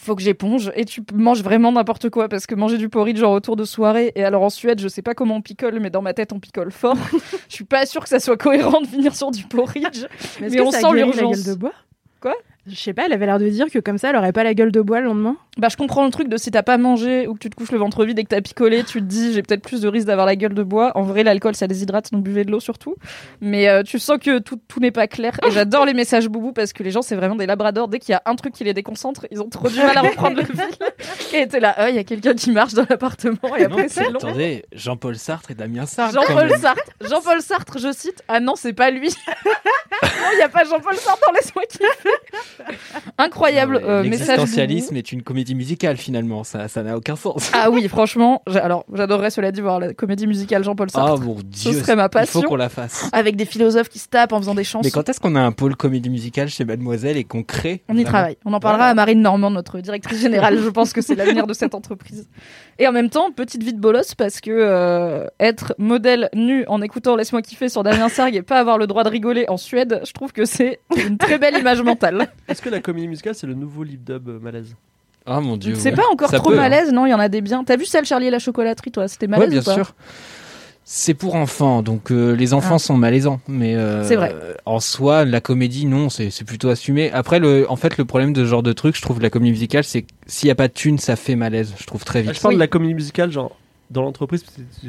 faut que j'éponge et tu manges vraiment n'importe quoi parce que manger du porridge en retour de soirée et alors en Suède je sais pas comment on picole mais dans ma tête on picole fort. *laughs* Je suis pas sûre que ça soit cohérent de finir sur du porridge. Mais, on sent l'urgence. de bois? Quoi? Je sais pas, elle avait l'air de dire que comme ça, elle aurait pas la gueule de bois le lendemain. Bah, je comprends le truc de si t'as pas mangé ou que tu te couches le ventre vide et que t'as picolé, tu te dis j'ai peut-être plus de risque d'avoir la gueule de bois. En vrai, l'alcool ça déshydrate, donc buvez de l'eau surtout. Mais euh, tu sens que tout, tout n'est pas clair. Et j'adore les messages boubou parce que les gens, c'est vraiment des labradors. Dès qu'il y a un truc qui les déconcentre, ils ont trop du mal à *laughs* reprendre le fil. Et t'es là, Ah, il y a quelqu'un qui marche dans l'appartement et après c'est long. attendez, Jean-Paul Sartre et Damien Sartre. Jean-Paul. Sartre, Jean-Paul Sartre, je cite. Ah non, c'est pas lui. *laughs* non, il y a pas Jean-Paul Sartre dans Laisse-moi kiffer. *laughs* Incroyable euh, message. L'existentialisme est une comédie musicale finalement, ça ça n'a aucun sens. Ah oui, franchement, j'a- alors j'adorerais cela dit voir la comédie musicale Jean-Paul Ah Sartre. mon Ce dieu, serait ma il passion. faut qu'on la fasse. Avec des philosophes qui se tapent en faisant des chansons. Mais quand est-ce qu'on a un pôle comédie musicale chez Mademoiselle et qu'on crée On y vraiment travaille. On en parlera à Marine Normand, notre directrice générale. Je pense que c'est l'avenir de cette entreprise. Et en même temps, petite vie de bolos parce que euh, être modèle nu en écoutant Laisse-moi kiffer sur Damien Sargue et pas avoir le droit de rigoler en Suède, je trouve que c'est une très belle image mentale. Est-ce que la comédie musicale, c'est le nouveau lip dub euh, malaise? Ah mon dieu. C'est ouais. pas encore Ça trop peut, hein. malaise, non? Il y en a des biens. T'as vu celle Charlie et la chocolaterie, toi? C'était malaise Ouais, bien ou pas? sûr. C'est pour enfants, donc euh, les enfants Ah. sont malaisants. Mais euh, C'est vrai. En soi, la comédie, non, c'est c'est plutôt assumé. Après, le, en fait, le problème de ce genre de truc, je trouve, la comédie musicale, c'est que s'il y a pas de thune, ça fait malaise. Je trouve très Ah, vite. Je parle de la comédie musicale, genre dans l'entreprise,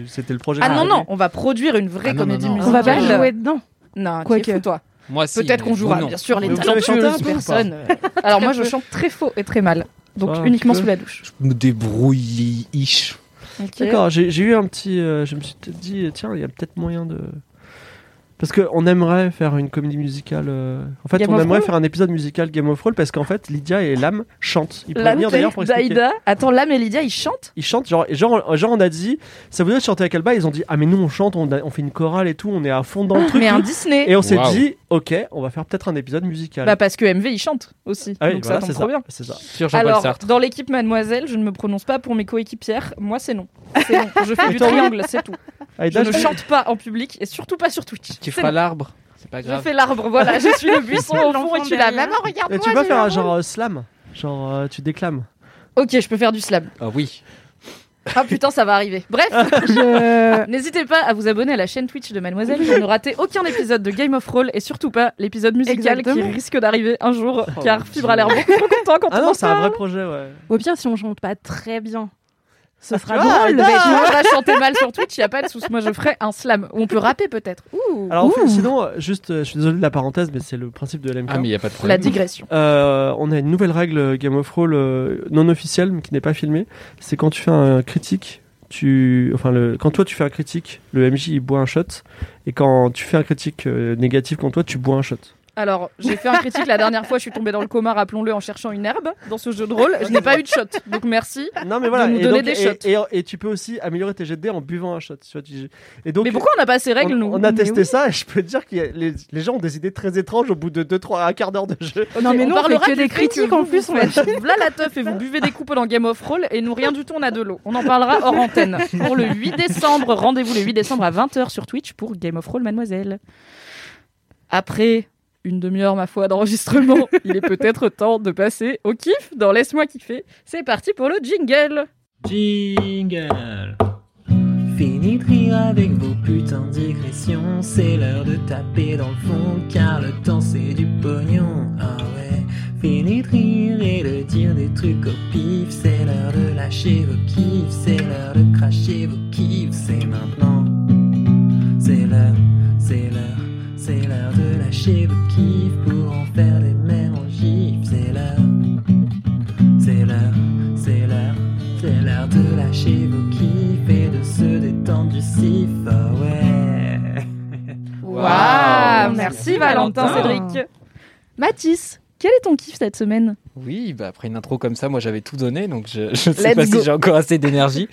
c'était- le projet. Ah non, non, on va produire une vraie Ah non, comédie non, non. On va musicale. pas jouer dedans. Non, Quoique. Quoique. toi. Moi, si, Peut-être qu'on jouera, bien sûr, les talentueuses personnes. Alors moi, je chante très faux et très mal. Donc Ah, un uniquement sous la douche. Je me débrouille-ish. D'accord, j'ai eu un petit. euh, je me suis dit, tiens, il y a peut-être moyen de. Parce qu'on aimerait faire une comédie musicale. euh, En fait, Game on of aimerait faire un épisode musical Game of Thrones parce qu'en fait, Lydia et Lam chantent. Ils pourraient Lame venir d'ailleurs pour expliquer. Daïda. Attends, Lame et Lydia, ils chantent Ils chantent, genre, genre, genre, on a dit, ça vous dit de chanter avec Alba? Ils ont dit, ah, mais nous on chante, on, a- on fait une chorale et tout, on est à fond dans le truc. Mais un. Disney. Et on s'est Waouh. dit, ok, on va faire peut-être un épisode musical. Bah parce que MV, il chante aussi. ah oui, Donc voilà, ça c'est tombe trop bien. C'est ça. Sur Jean-Paul Alors, Sartre. dans l'équipe Mademoiselle, je ne me prononce pas pour mes coéquipières. Moi, c'est non. C'est non. Je fais *laughs* du triangle, c'est tout. Je Aïda, ne je- chante pas en public et surtout pas sur Twitch. Tu feras l'arbre. C'est pas Je grave. fais l'arbre, voilà. Je suis le buisson au fond et tu la derrière. maman, regarde-moi. Et tu vas j'ai faire un genre euh, slam Genre, euh, tu déclames. Ok, je peux faire du slam. Ah oui. Ah putain, ça va arriver. Bref, *laughs* Je... n'hésitez pas à vous abonner à la chaîne Twitch de Mademoiselle pour ne rater aucun épisode de Game of Thrones et surtout pas l'épisode musical Exactement. qui risque d'arriver un jour Oh, car Fibre a l'air beaucoup trop content quand Ah on non, en c'est un parle. vrai projet, ouais. Au pire, si on chante pas très bien, ce sera vois, drôle. Mais tu vas chanter mal sur Twitch, il y a pas de souci. Moi, je ferai un slam. Ou on peut rapper peut-être. Ouh. Alors, en fait, sinon, euh, juste, euh, je suis désolé de la parenthèse, mais c'est le principe de LMK. Ah, mais il a pas de La problème. digression. Euh, on a une nouvelle règle Game of Thrones euh, non officielle, mais qui n'est pas filmée. C'est quand tu fais un critique, tu, enfin, le, quand toi tu fais un critique, le MJ il boit un shot, et quand tu fais un critique euh, négatif contre toi, tu bois un shot. Alors, j'ai fait un critique la dernière fois, je suis tombée dans le coma, rappelons-le, en cherchant une herbe dans ce jeu de rôle. Je n'ai pas eu de shot. Donc merci. Non, mais voilà. De nous et, donner donc- des shots. Et, et tu peux aussi améliorer tes jets de dés en buvant un shot. tu vois, tu- Et donc, Mais pourquoi on n'a pas ces règles, on, nous on a Mais testé oui. ça et je peux te dire que les, les gens ont des idées très étranges au bout de 2-3 un quart d'heure de jeu. Non, mais on nous, parlera que des critiques que en plus. vous on a- faites V'là la teuf et vous buvez des coupes dans Game of Roll et nous rien du tout on a de l'eau. On en parlera hors antenne. Pour le 8 décembre, rendez-vous le 8 décembre à 20h sur Twitch pour Game of Roll Mademoiselle. Après une demi-heure ma foi d'enregistrement, *laughs* il est peut-être temps de passer au kiff dans Laisse-moi kiffer. C'est parti pour le jingle. Jingle. Fini de rire avec vos putains de digressions. C'est l'heure de taper dans le fond, car le temps c'est du pognon. Ah ouais. Fini de rire et de dire des trucs au pif. C'est l'heure de lâcher vos kiffs. C'est l'heure de cracher vos kiffs. C'est maintenant. C'est l'heure, lâcher vos kiffs pour en faire des mêmes en gifs. C'est l'heure. C'est l'heure, c'est l'heure, c'est l'heure de lâcher vos kiffs et de se détendre du sif. Ah ouais. *laughs* Waouh, merci Merci, Valentin Valentin. Cédric. Mathis, quel est ton kiff cette semaine? Oui, bah après une intro comme ça, moi j'avais tout donné, donc je, je ne sais Let's pas go. si j'ai encore assez d'énergie.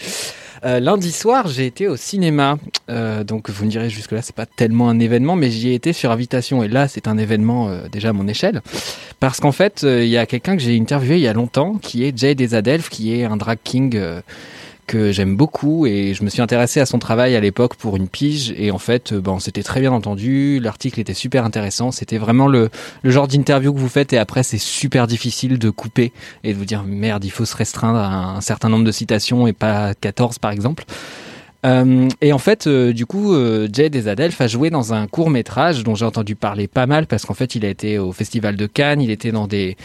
Euh, lundi soir, j'ai été au cinéma. Euh, donc vous me direz jusque-là, c'est pas tellement un événement, mais j'y ai été sur invitation. Et là, c'est un événement euh, déjà à mon échelle. Parce qu'en fait, euh, il y a quelqu'un que j'ai interviewé il y a longtemps, qui est Jay Desadelph, qui est un drag king que j'aime beaucoup et je me suis intéressé à son travail à l'époque pour une pige et en fait euh, ben, on s'était très bien entendu l'article était super intéressant c'était vraiment le, le genre d'interview que vous faites et après c'est super difficile de couper et de vous dire merde il faut se restreindre à un certain nombre de citations et pas 14 par exemple euh, et en fait, euh, du coup, euh, Jay Desadelph a joué dans un court métrage dont j'ai entendu parler pas mal parce qu'en fait, il a été au Festival de Cannes, il était dans des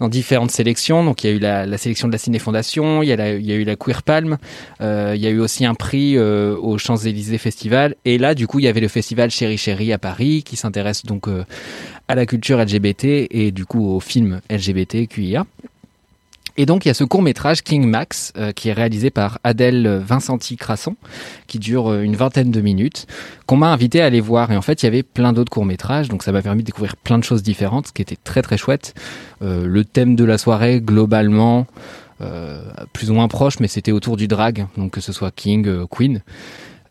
dans différentes sélections. Donc, il y a eu la, sélection de la Ciné Fondation, il y a, il y a eu la Queer Palm, euh, il y a eu aussi un prix au Champs Élysées Festival. Et là, du coup, il y avait le festival Chéri Chéri à Paris qui s'intéresse donc à la culture LGBT et du coup au film LGBTQIA. Et donc il y a ce court métrage King Max euh, qui est réalisé par Adèle Vincenti Crasson, qui dure euh, une vingtaine de minutes, qu'on m'a invité à aller voir. Et en fait il y avait plein d'autres courts métrages, donc ça m'a permis de découvrir plein de choses différentes, ce qui était très très chouette. Euh, le thème de la soirée globalement plus ou moins proche, mais c'était autour du drag, donc que ce soit King, Queen.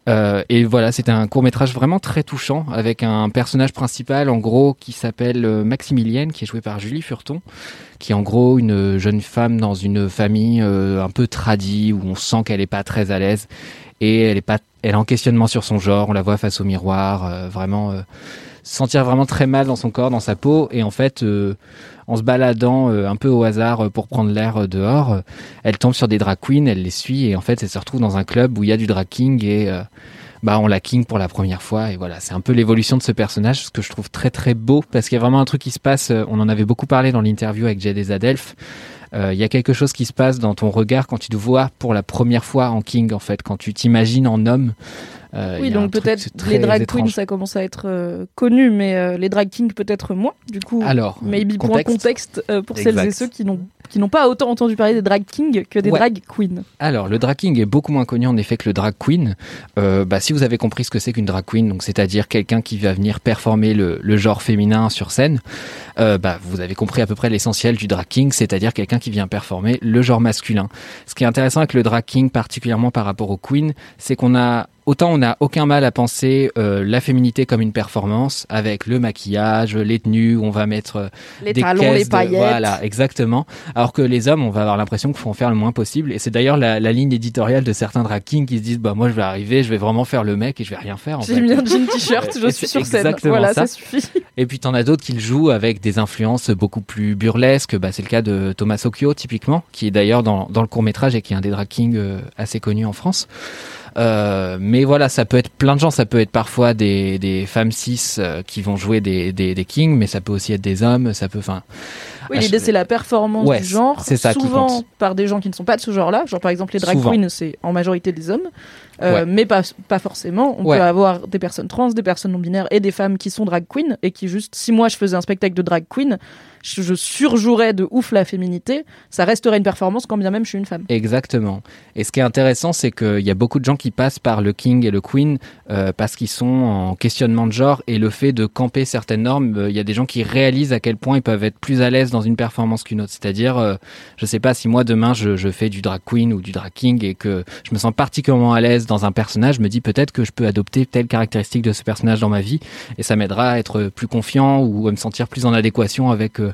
Euh, et voilà, c'était un court métrage vraiment très touchant avec un personnage principal en gros qui s'appelle euh, Maximilienne, qui est joué par Julie Furton, qui est en gros une jeune femme dans une famille euh, un peu tradie où on sent qu'elle est pas très à l'aise et elle est pas, elle est en questionnement sur son genre. On la voit face au miroir, vraiment se sentir vraiment très mal dans son corps, dans sa peau et en fait. En se baladant euh, un peu au hasard euh, pour prendre l'air euh, dehors, elle tombe sur des drag queens, elle les suit et en fait elle se retrouve dans un club où il y a du drag king et bah on la king pour la première fois et voilà c'est un peu l'évolution de ce personnage ce que je trouve très très beau parce qu'il y a vraiment un truc qui se passe on en avait beaucoup parlé dans l'interview avec Adelph Euh, il y a quelque chose qui se passe dans ton regard quand tu te vois pour la première fois en king en fait quand tu t'imagines en homme Euh, Oui, donc peut-être les drag étrange. queens, ça commence à être euh, connu, mais euh, les drag kings peut-être moins. Du coup, Alors, maybe pour un contexte. contexte euh, pour celles et ceux qui n'ont qui n'ont pas autant entendu parler des drag kings que des Ouais. drag queens. Alors, le drag king est beaucoup moins connu en effet que le drag queen. Euh, bah, si vous avez compris ce que c'est qu'une drag queen, donc c'est-à-dire quelqu'un qui va venir performer le, le genre féminin sur scène, euh, bah, vous avez compris à peu près l'essentiel du drag king, c'est-à-dire quelqu'un qui vient performer le genre masculin. Ce qui est intéressant avec le drag king, particulièrement par rapport au queen, c'est qu'on a Autant on n'a aucun mal à penser euh, la féminité comme une performance avec le maquillage, les tenues, où on va mettre euh, Les des talons, les de- paillettes. voilà, exactement. Alors que les hommes, on va avoir l'impression qu'il faut en faire le moins possible. Et c'est d'ailleurs la, la ligne éditoriale de certains drag kings qui se disent bah moi je vais arriver, je vais vraiment faire le mec et je vais rien faire. J'ai mis un jean t-shirt, *laughs* je Et suis sur scène. exactement Voilà, ça. ça suffit. Et puis t'en as d'autres qui le jouent avec des influences beaucoup plus burlesques. Bah, c'est le cas de Thomas Occhio typiquement, qui est d'ailleurs dans, dans le court métrage et qui est un des drag kings euh, assez connus en France. Euh, mais voilà, ça peut être plein de gens. Ça peut être parfois des, des femmes cis euh, qui vont jouer des, des, des kings, mais ça peut aussi être des hommes. Ça peut, enfin. Oui, l'idée c'est la performance Ouais, du genre, c'est ça souvent par des gens qui ne sont pas de ce genre-là. Genre par exemple les drag queens, c'est en majorité des hommes, Euh, Ouais. mais pas pas forcément. On Ouais. peut avoir des personnes trans, des personnes non binaires et des femmes qui sont drag queens et qui juste si moi je faisais un spectacle de drag queen, je, surjouerais de ouf la féminité. Ça resterait une performance quand bien même je suis une femme. Exactement. Et ce qui est intéressant, c'est qu'il y a beaucoup de gens qui passent par le king et le queen euh, parce qu'ils sont en questionnement de genre et le fait de camper certaines normes. euh, Il y a des gens qui réalisent à quel point ils peuvent être plus à l'aise dans une performance qu'une autre. C'est-à-dire, euh, je sais pas si moi demain je, je fais du drag queen ou du drag king et que je me sens particulièrement à l'aise dans un personnage, je me dis peut-être que je peux adopter telle caractéristique de ce personnage dans ma vie et ça m'aidera à être plus confiant ou à me sentir plus en adéquation avec euh,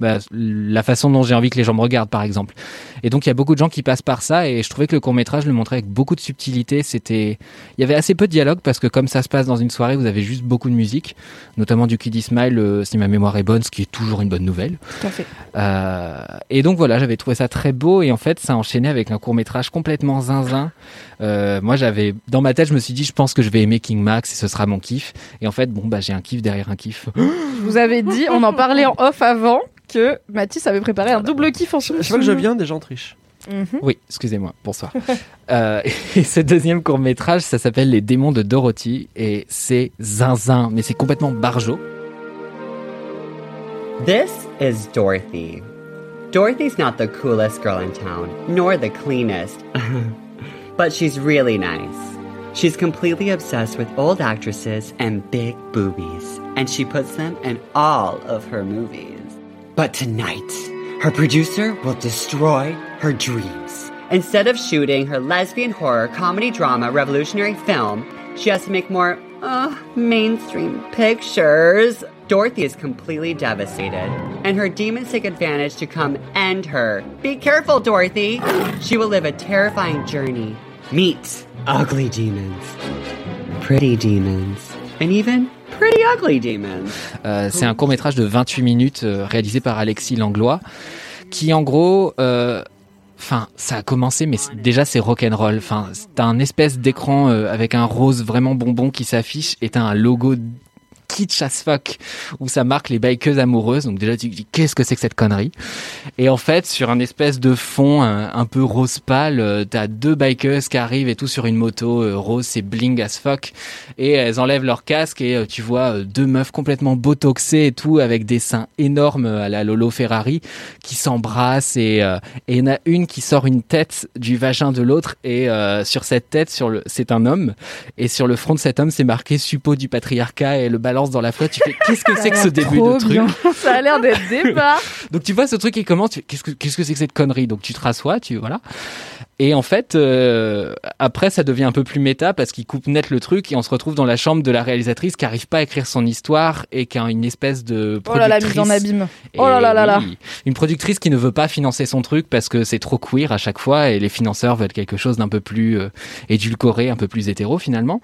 bah, la façon dont j'ai envie que les gens me regardent, par exemple. Et donc il y a beaucoup de gens qui passent par ça et je trouvais que le court métrage le montrait avec beaucoup de subtilité. C'était, il y avait assez peu de dialogue parce que comme ça se passe dans une soirée, vous avez juste beaucoup de musique, notamment du Kiddie Smile, euh, si ma mémoire est bonne, ce qui est toujours une bonne nouvelle. Tout à fait. Euh, et donc voilà, j'avais trouvé ça très beau et en fait ça enchaînait avec un court métrage complètement zinzin. Euh, moi j'avais dans ma tête je me suis dit je pense que je vais aimer King Max et ce sera mon kiff. Et en fait bon bah j'ai un kiff derrière un kiff. Je vous avais dit, on en parlait en off avant que Mathis avait préparé un double kiff en Je vois que je viens, des gens trichent. Mhm. Oui, excusez-moi, bonsoir. *laughs* euh, et ce deuxième court métrage, ça s'appelle Les démons de Dorothy et c'est zinzin, mais c'est complètement barjo. This is Dorothy. Dorothy's not the coolest girl in town, nor the cleanest, *laughs* but she's really nice. She's completely obsessed with old actresses and big boobies, and she puts them in all of her movies. But tonight, her producer will destroy her dreams. Instead of shooting her lesbian horror comedy drama revolutionary film, she has to make more uh, mainstream pictures. Dorothy is completely devastated, and her demons take advantage to come end her. Be careful, Dorothy! She will live a terrifying journey. Meet ugly demons, pretty demons, and even Euh, c'est un court métrage de 28 minutes euh, réalisé par Alexis Langlois, qui en gros, euh, enfin, ça a commencé, mais déjà c'est rock'n'roll. Enfin, t'as un espèce d'écran avec un rose vraiment bonbon qui s'affiche, et t'as un logo kitsch as fuck, où ça marque les bikeuses amoureuses. Donc déjà, tu dis, qu'est-ce que c'est que cette connerie? Et en fait, sur un espèce de fond un, peu rose pâle, euh, t'as deux bikeuses qui arrivent et tout sur une moto euh, rose, c'est bling as fuck. Et elles enlèvent leur casque et euh, tu vois deux meufs complètement botoxées et tout, avec des seins énormes à la Lolo Ferrari, qui s'embrassent et il y en a une qui sort une tête du vagin de l'autre et sur cette tête, sur le, c'est un homme et sur le front de cet homme, c'est marqué suppôt du patriarcat et le balance dans la flotte. Tu fais *laughs* qu'est-ce que c'est que ce début de truc. *laughs* Ça a l'air d'être *laughs* débat. Donc tu vois ce truc qui commence, qu'est-ce que qu'est-ce que c'est que cette connerie? Donc tu te rassois, tu voilà. Et en fait, euh, après, ça devient un peu plus méta parce qu'il coupe net le truc et on se retrouve dans la chambre de la réalisatrice qui arrive pas à écrire son histoire et qui a une espèce de Oh là là, mise productrice- en abîme. Oh là là là là. oui, Une productrice qui ne veut pas financer son truc parce que c'est trop queer à chaque fois et les financeurs veulent quelque chose d'un peu plus euh, édulcoré, un peu plus hétéro finalement.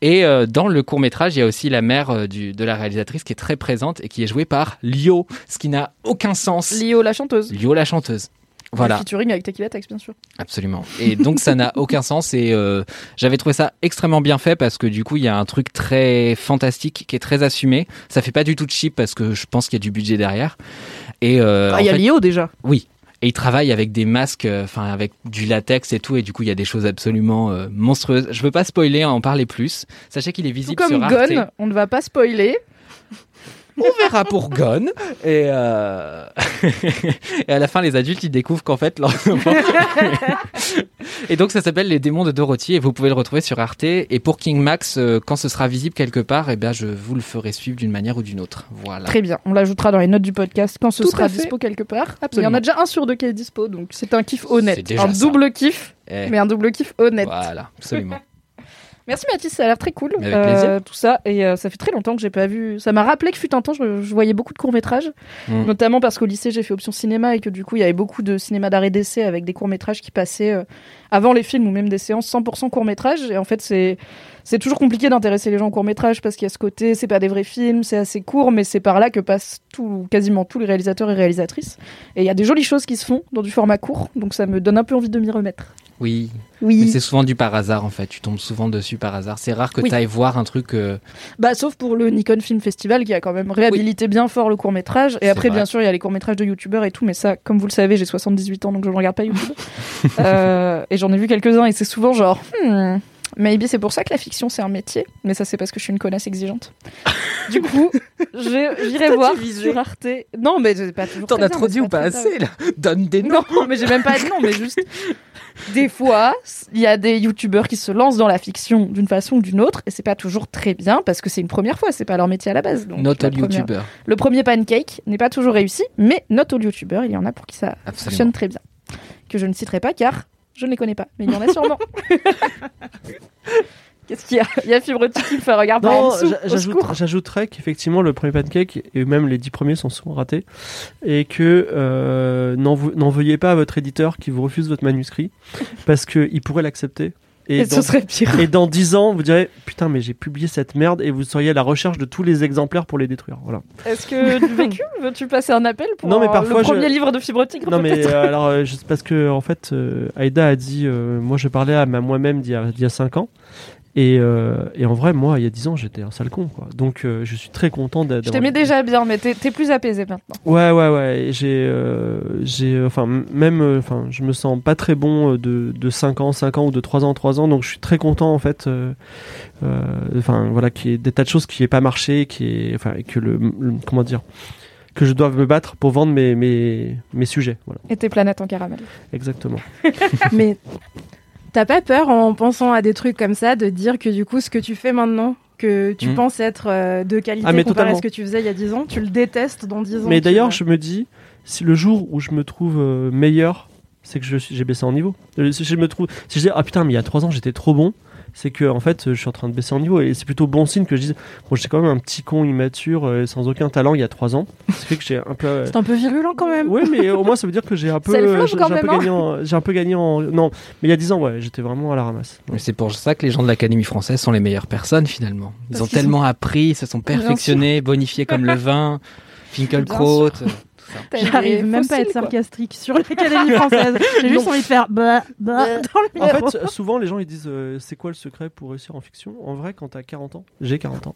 Et euh, dans le court métrage, il y a aussi la mère du, de la réalisatrice qui est très présente et qui est jouée par Lio, ce qui n'a aucun sens. Lio la chanteuse. Lio la chanteuse. Voilà. Featuring avec Tequila Tex, bien sûr. Absolument. Et donc ça n'a *laughs* aucun sens et euh, j'avais trouvé ça extrêmement bien fait parce que du coup il y a un truc très fantastique qui est très assumé. Ça fait pas du tout de cheap parce que je pense qu'il y a du budget derrière. Et euh, Ah, il y a Lio déjà. Oui. Et il travaille avec des masques, euh, enfin avec du latex et tout, et du coup il y a des choses absolument monstrueuses. Je veux pas spoiler, en parler plus. Sachez qu'il est Tout visible comme sur Arte. Gone, on ne va pas spoiler. On verra pour Gone. Et, euh... *laughs* et à la fin, les adultes, ils découvrent qu'en fait, leur *laughs* et donc, ça s'appelle Les démons de Dorothy et vous pouvez le retrouver sur Arte. Et pour King Max, euh, quand ce sera visible quelque part, eh bien, je vous le ferai suivre d'une manière ou d'une autre. Voilà. Très bien, on l'ajoutera dans les notes du podcast quand ce Tout sera dispo quelque part. Il y en a déjà un sur deux qui est dispo, donc c'est un kiff honnête. Un ça. double kiff, Eh. mais un double kiff honnête. Voilà, absolument. *laughs* Merci Mathis, ça a l'air très cool. Avec plaisir. tout ça, et euh, ça fait très longtemps que j'ai pas vu. Ça m'a rappelé que fut un temps, je, je voyais beaucoup de courts-métrages, Mm. notamment parce qu'au lycée j'ai fait option cinéma et que du coup il y avait beaucoup de cinéma d'arrêt d'essai avec des courts-métrages qui passaient euh, avant les films ou même des séances 100% courts-métrages. Et en fait, c'est. C'est toujours compliqué d'intéresser les gens au court-métrage parce qu'il y a ce côté, c'est pas des vrais films, c'est assez court, mais c'est par là que passent tout, quasiment tous les réalisateurs et réalisatrices. Et il y a des jolies choses qui se font dans du format court, donc ça me donne un peu envie de m'y remettre. Oui. Oui. Mais c'est souvent du par hasard, en fait. Tu tombes souvent dessus par hasard. C'est rare que Oui. tu ailles voir un truc. euh, Bah, sauf pour le Nikon Film Festival qui a quand même réhabilité bien fort le court métrage. Et après, vrai. bien sûr, il y a les courts métrages de youtubeurs et tout, mais ça, comme vous le savez, j'ai 78 ans donc je ne regarde pas YouTube. *laughs* Euh, et j'en ai vu quelques-uns et c'est souvent genre, hmm, maybe c'est pour ça que la fiction c'est un métier, mais ça c'est parce que je suis une connasse exigeante. *laughs* du coup, j'irai voir sur Arte. Non, mais pas toujours. T'en as trop dit ou pas assez, là? Donne des noms. Non, mais j'ai même pas dit non, mais juste. *laughs* Des fois, il y a des youtubeurs qui se lancent dans la fiction d'une façon ou d'une autre, et c'est pas toujours très bien parce que c'est une première fois, c'est pas leur métier à la base. Donc, Not la all première- YouTuber. Le premier pancake n'est pas toujours réussi, mais not all youtubeurs, il y en a pour qui ça Absolument. fonctionne très bien. Que je ne citerai pas car je ne les connais pas, mais il y en a sûrement. *laughs* Qu'est-ce qu'il y a *laughs* Il y a Fibre qui me fait un regard par en Non, dessous. j'a- Au j'ajoute- secours. j'ajouterais qu'effectivement le premier pancake et même les dix premiers sont souvent ratés et que euh, n'en veuillez pas à votre éditeur qui vous refuse votre manuscrit *laughs* parce qu'il pourrait l'accepter. Et ce serait pire. Et dans dix ans, vous direz putain mais j'ai publié cette merde et vous seriez à la recherche de tous les exemplaires pour les détruire. Voilà. Est-ce que du *laughs* vécu, veux-tu passer un appel pour Non, mais parfois, le premier je- livre de Fibre Tigre Non mais euh, alors euh, parce que en fait euh, Aïda a dit moi je parlais à moi-même d'il y a d'il y a 5 ans et, euh, et en vrai moi il y a 10 ans j'étais un sale con quoi. Donc euh, je suis très content d'a- Je t'aimais déjà bien, mais t'es plus apaisé maintenant. Ouais, ouais, ouais. J'ai, euh, j'ai, enfin, même, enfin, je me sens pas très bon de, de 5 ans, 5 ans ou de 3 ans, 3 ans. Donc, je suis très content, en fait, euh, euh, enfin, voilà, qu'il y ait des tas de choses qui n'aient pas marché, qui enfin, et que le, le- comment dire, que je doive me battre pour vendre mes, mes, mes sujets. Voilà, Et tes planètes en caramel. exactement. *laughs* *laughs* Mais t'as pas peur en pensant à des trucs comme ça de dire que du coup, ce que tu fais maintenant, que tu Mm. penses être euh, de qualité Ah, mais comparé à ce que tu faisais il y a 10 ans, tu le détestes dans 10 ans. Mais d'ailleurs, je me dis, si le jour où je me trouve euh, meilleur, c'est que j'ai baissé en niveau. Euh, Si je me trouve, si je dis ah putain, mais il y a 3 ans j'étais trop bon, c'est que en fait je suis en train de baisser en niveau et c'est plutôt bon signe que je dise bon j'étais quand même un petit con immature euh, sans aucun talent il y a 3 ans. *laughs* Ça fait que j'ai un peu. euh, C'est un peu virulent quand même. Ouais, mais au moins ça veut dire que j'ai un peu, euh, j'ai un hein. gagné, en- j'ai un peu gagné en. Non, mais il y a 10 ans ouais, j'étais vraiment à la ramasse. Mais c'est pour ça que les gens de l'Académie française sont les meilleures personnes finalement. Ils Parce ont tellement appris, ils se sont perfectionnés, bonifiés comme le *laughs* vin, Finkelkraut. J'arrive même pas à être sarcastique sur l'Académie française. J'ai juste envie de faire bah, bah dans le En fait, souvent les gens ils disent euh, c'est quoi le secret pour réussir en fiction? En vrai, quand t'as 40 ans, j'ai 40 ans.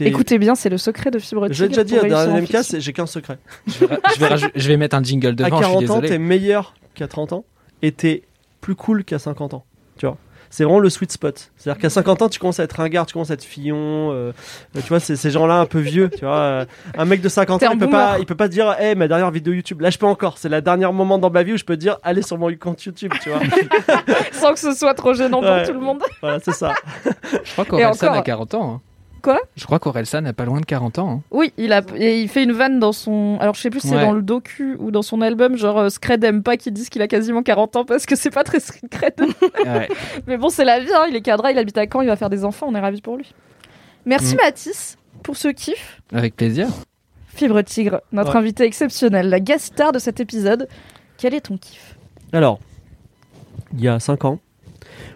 Écoutez bien, c'est le secret de Fibre J'ai déjà dit dernier fiction. MK, c'est- j'ai qu'un secret. Je vais, je vais rajou- je vais mettre un jingle devant, à je suis 40 ans, t'es meilleur qu'à 30 ans et t'es plus cool qu'à 50 ans. Tu vois c'est vraiment le sweet spot. C'est-à-dire qu'à 50 ans, tu commences à être ringard, tu commences à être fillon. euh, tu vois, c'est ces gens-là un peu vieux. Tu vois, euh, un mec de 50 T'es ans, il peut, pas, il peut pas dire, hey, ma dernière vidéo YouTube. Là, je peux encore. C'est la dernière moment dans ma vie où je peux dire, allez sur mon compte YouTube. Tu vois. *laughs* Sans que ce soit trop gênant Ouais. pour tout le monde. voilà, c'est ça. Je crois Et qu'Orelsan encore- a 40 ans. hein. Quoi Je crois qu'Orelsan n'a pas loin de 40 ans. hein. Oui, il a et il fait une vanne dans son. Alors je sais plus si c'est dans le docu ou dans son album, genre euh, Scred aime pas qu'ils disent qu'il a quasiment 40 ans parce que c'est pas très Scred. Ouais. *laughs* Mais bon, c'est la vie, hein. il est cadra, il habite à Caen, il va faire des enfants, on est ravis pour lui. Merci Mm. Mathis pour ce kiff. Avec plaisir. Fibre Tigre, notre Ouais. invité exceptionnel, la guest star de cet épisode. Quel est ton kiff? Alors, il y a 5 ans,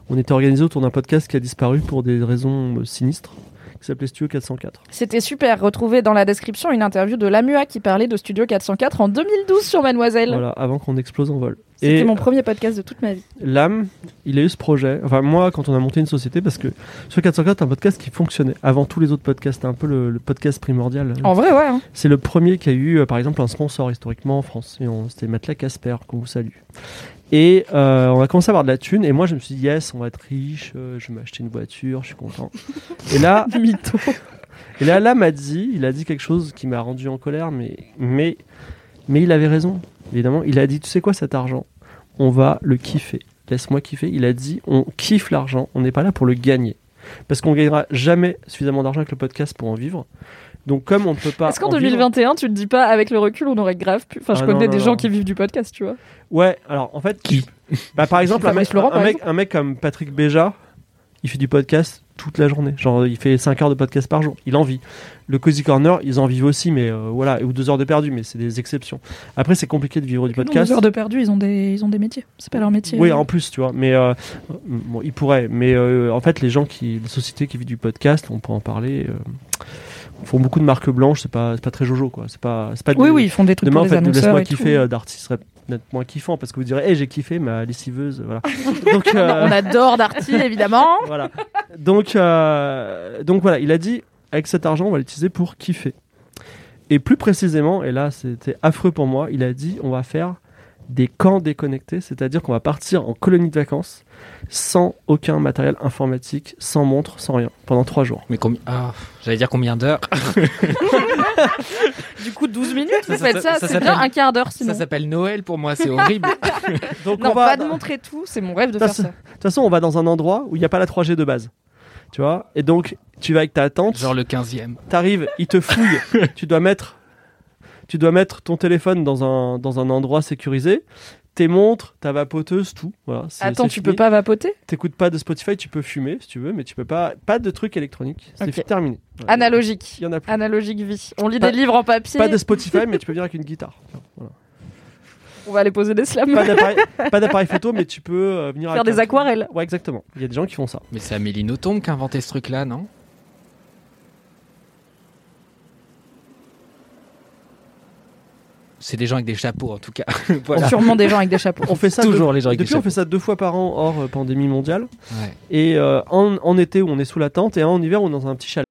on était organisé autour d'un podcast qui a disparu pour des raisons euh, sinistres, qui s'appelait Studio 404. C'était super. Retrouvez dans la description une interview de Lamua qui parlait de Studio 404 en 2012 sur Mademoiselle. Voilà, avant qu'on explose en vol. C'était mon premier podcast de toute ma vie. L'âme, il a eu ce projet. Enfin, moi, quand on a monté une société, parce que Studio 404 est un podcast qui fonctionnait avant tous les autres podcasts. C'était un peu le, le podcast primordial. En vrai, ouais. hein. C'est le premier qui a eu, euh, par exemple, un sponsor historiquement en France. C'était Matelas Casper, qu'on vous salue. Et euh, on a commencé à avoir de la thune. Et moi, je me suis dit, yes, on va être riche. euh, je vais m'acheter une voiture, je suis content. *laughs* et là, Mytho. et là, là m'a dit, il a dit quelque chose qui m'a rendu en colère, mais, mais, mais il avait raison, évidemment. Il a dit, tu sais quoi, cet argent, on va le kiffer. Laisse-moi kiffer. Il a dit, on kiffe l'argent, on n'est pas là pour le gagner. Parce qu'on gagnera jamais suffisamment d'argent avec le podcast pour en vivre. Donc, comme on ne peut pas. Est-ce qu'en en vivre- 2021, tu te dis pas, avec le recul, on aurait grave pu. Enfin, je Ah connais non, des non, gens non. qui vivent du podcast, tu vois. Ouais, alors en fait. Qui bah, Par exemple, un mec, Laurent, un, par mec, exemple. un mec comme Patrick Béja, il fait du podcast toute la journée. Genre, il fait 5 heures de podcast par jour. Il en vit. Le Cozy Corner, ils en vivent aussi, mais euh, voilà, ou 2 heures de perdu, mais c'est des exceptions. Après, c'est compliqué de vivre du Non, podcast. deux heures de perdu, ils ont des, ils ont des métiers. C'est pas leur métier. Oui, en plus, tu vois. Mais euh, bon, ils pourraient. Mais euh, en fait, les gens qui, les sociétés qui vivent du podcast, on peut en parler. Font beaucoup de marques blanches. C'est pas, pas très jojo, quoi. C'est pas, pas. Oui, oui, ils font des trucs Demain, pour en fait, laisse-moi kiffer euh, Darty serait peut-être moins kiffant parce que vous direz, hey, j'ai kiffé ma lessiveuse, voilà. *laughs* Donc, euh, On adore Darty, évidemment. *laughs* voilà. Donc, euh, donc voilà, il a dit avec cet argent, on va l'utiliser pour kiffer. Et plus précisément, et là c'était affreux pour moi, il a dit on va faire des camps déconnectés, c'est-à-dire qu'on va partir en colonie de vacances sans aucun matériel informatique, sans montre, sans rien, pendant trois jours. Mais combien ah, J'allais dire combien d'heures *laughs* Du coup, 12 minutes, vous Ça, faites ça- ça, ça c'est s'appelle- bien un quart d'heure sinon. Ça s'appelle Noël pour moi, c'est horrible. *laughs* Donc non, on va. pas de montrer tout, c'est mon rêve de faire ça. de toute façon, on va dans un endroit où il n'y a pas la 3G de base. Tu vois Et donc, tu vas avec ta tante. Genre le 15e. T'arrives, il te fouille. *laughs* tu dois mettre, tu dois mettre ton téléphone dans un dans un endroit sécurisé. Tes montres, ta vapoteuse, tout. Voilà. Attends, tu peux pas vapoter? T'écoutes pas de Spotify, tu peux fumer si tu veux, mais tu peux pas. Pas de trucs électroniques. C'est terminé. Voilà. Analogique. Il y en a plus. Analogique vie. On lit Pas- des livres en papier. Pas de Spotify, mais tu peux venir avec une guitare. Voilà. On va aller poser des slams. *laughs* Pas d'appareil, photo, mais tu peux euh, venir Faire avec des aquarelles. Ouais, exactement. Il y a des gens qui font ça. Mais c'est Amélie Nothomb qui a inventé ce truc-là, non? C'est des gens avec des chapeaux en tout cas. *laughs* voilà. Sûrement des gens avec des chapeaux. On fait ça Toujours deux- les gens avec des Depuis, on chapeaux. fait ça deux fois par an hors euh, pandémie mondiale. Ouais. Et euh, en, en été où on est sous la tente et en hiver où on est dans un petit chalet.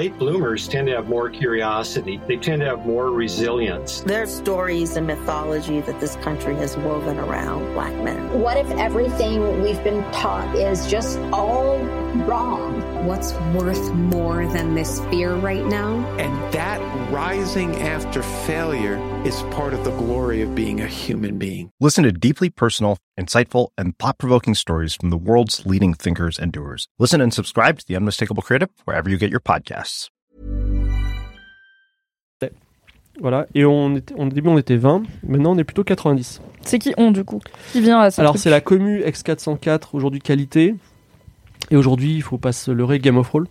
The late bloomers tend to have more curiosity. They tend to have more resilience. There are stories and mythology that this country has woven around black men. What if everything we've been taught is just all wrong? What's worth more than this fear right now? And that rising after failure is part of the glory of being a human being. Listen to deeply personal, insightful, and thought provoking stories from the world's leading thinkers and doers. Listen and subscribe to The Unmistakable Creative wherever you get your podcasts. Voilà. Et on était, au début, on était 20. Maintenant, on est plutôt 90. C'est qui on du coup Qui vient à cette Alors, c'est la commu X404, aujourd'hui qualité. Et aujourd'hui, il faut pas se leurrer Game of Roll.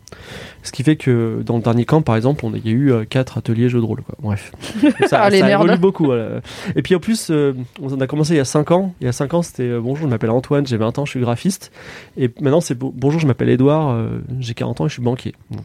Ce qui fait que dans le dernier camp, par exemple, on a, il y a eu 4 ateliers jeux de rôle. Quoi. Bref. *laughs* ça, Ah, ça nerds. évolue beaucoup. voilà. Et puis en plus, euh, on a commencé il y a 5 ans. Il y a 5 ans, c'était euh, Bonjour, je m'appelle Antoine, j'ai 20 ans, je suis graphiste. Et maintenant, c'est bo- Bonjour, je m'appelle Edouard, euh, j'ai 40 ans et je suis banquier. Donc,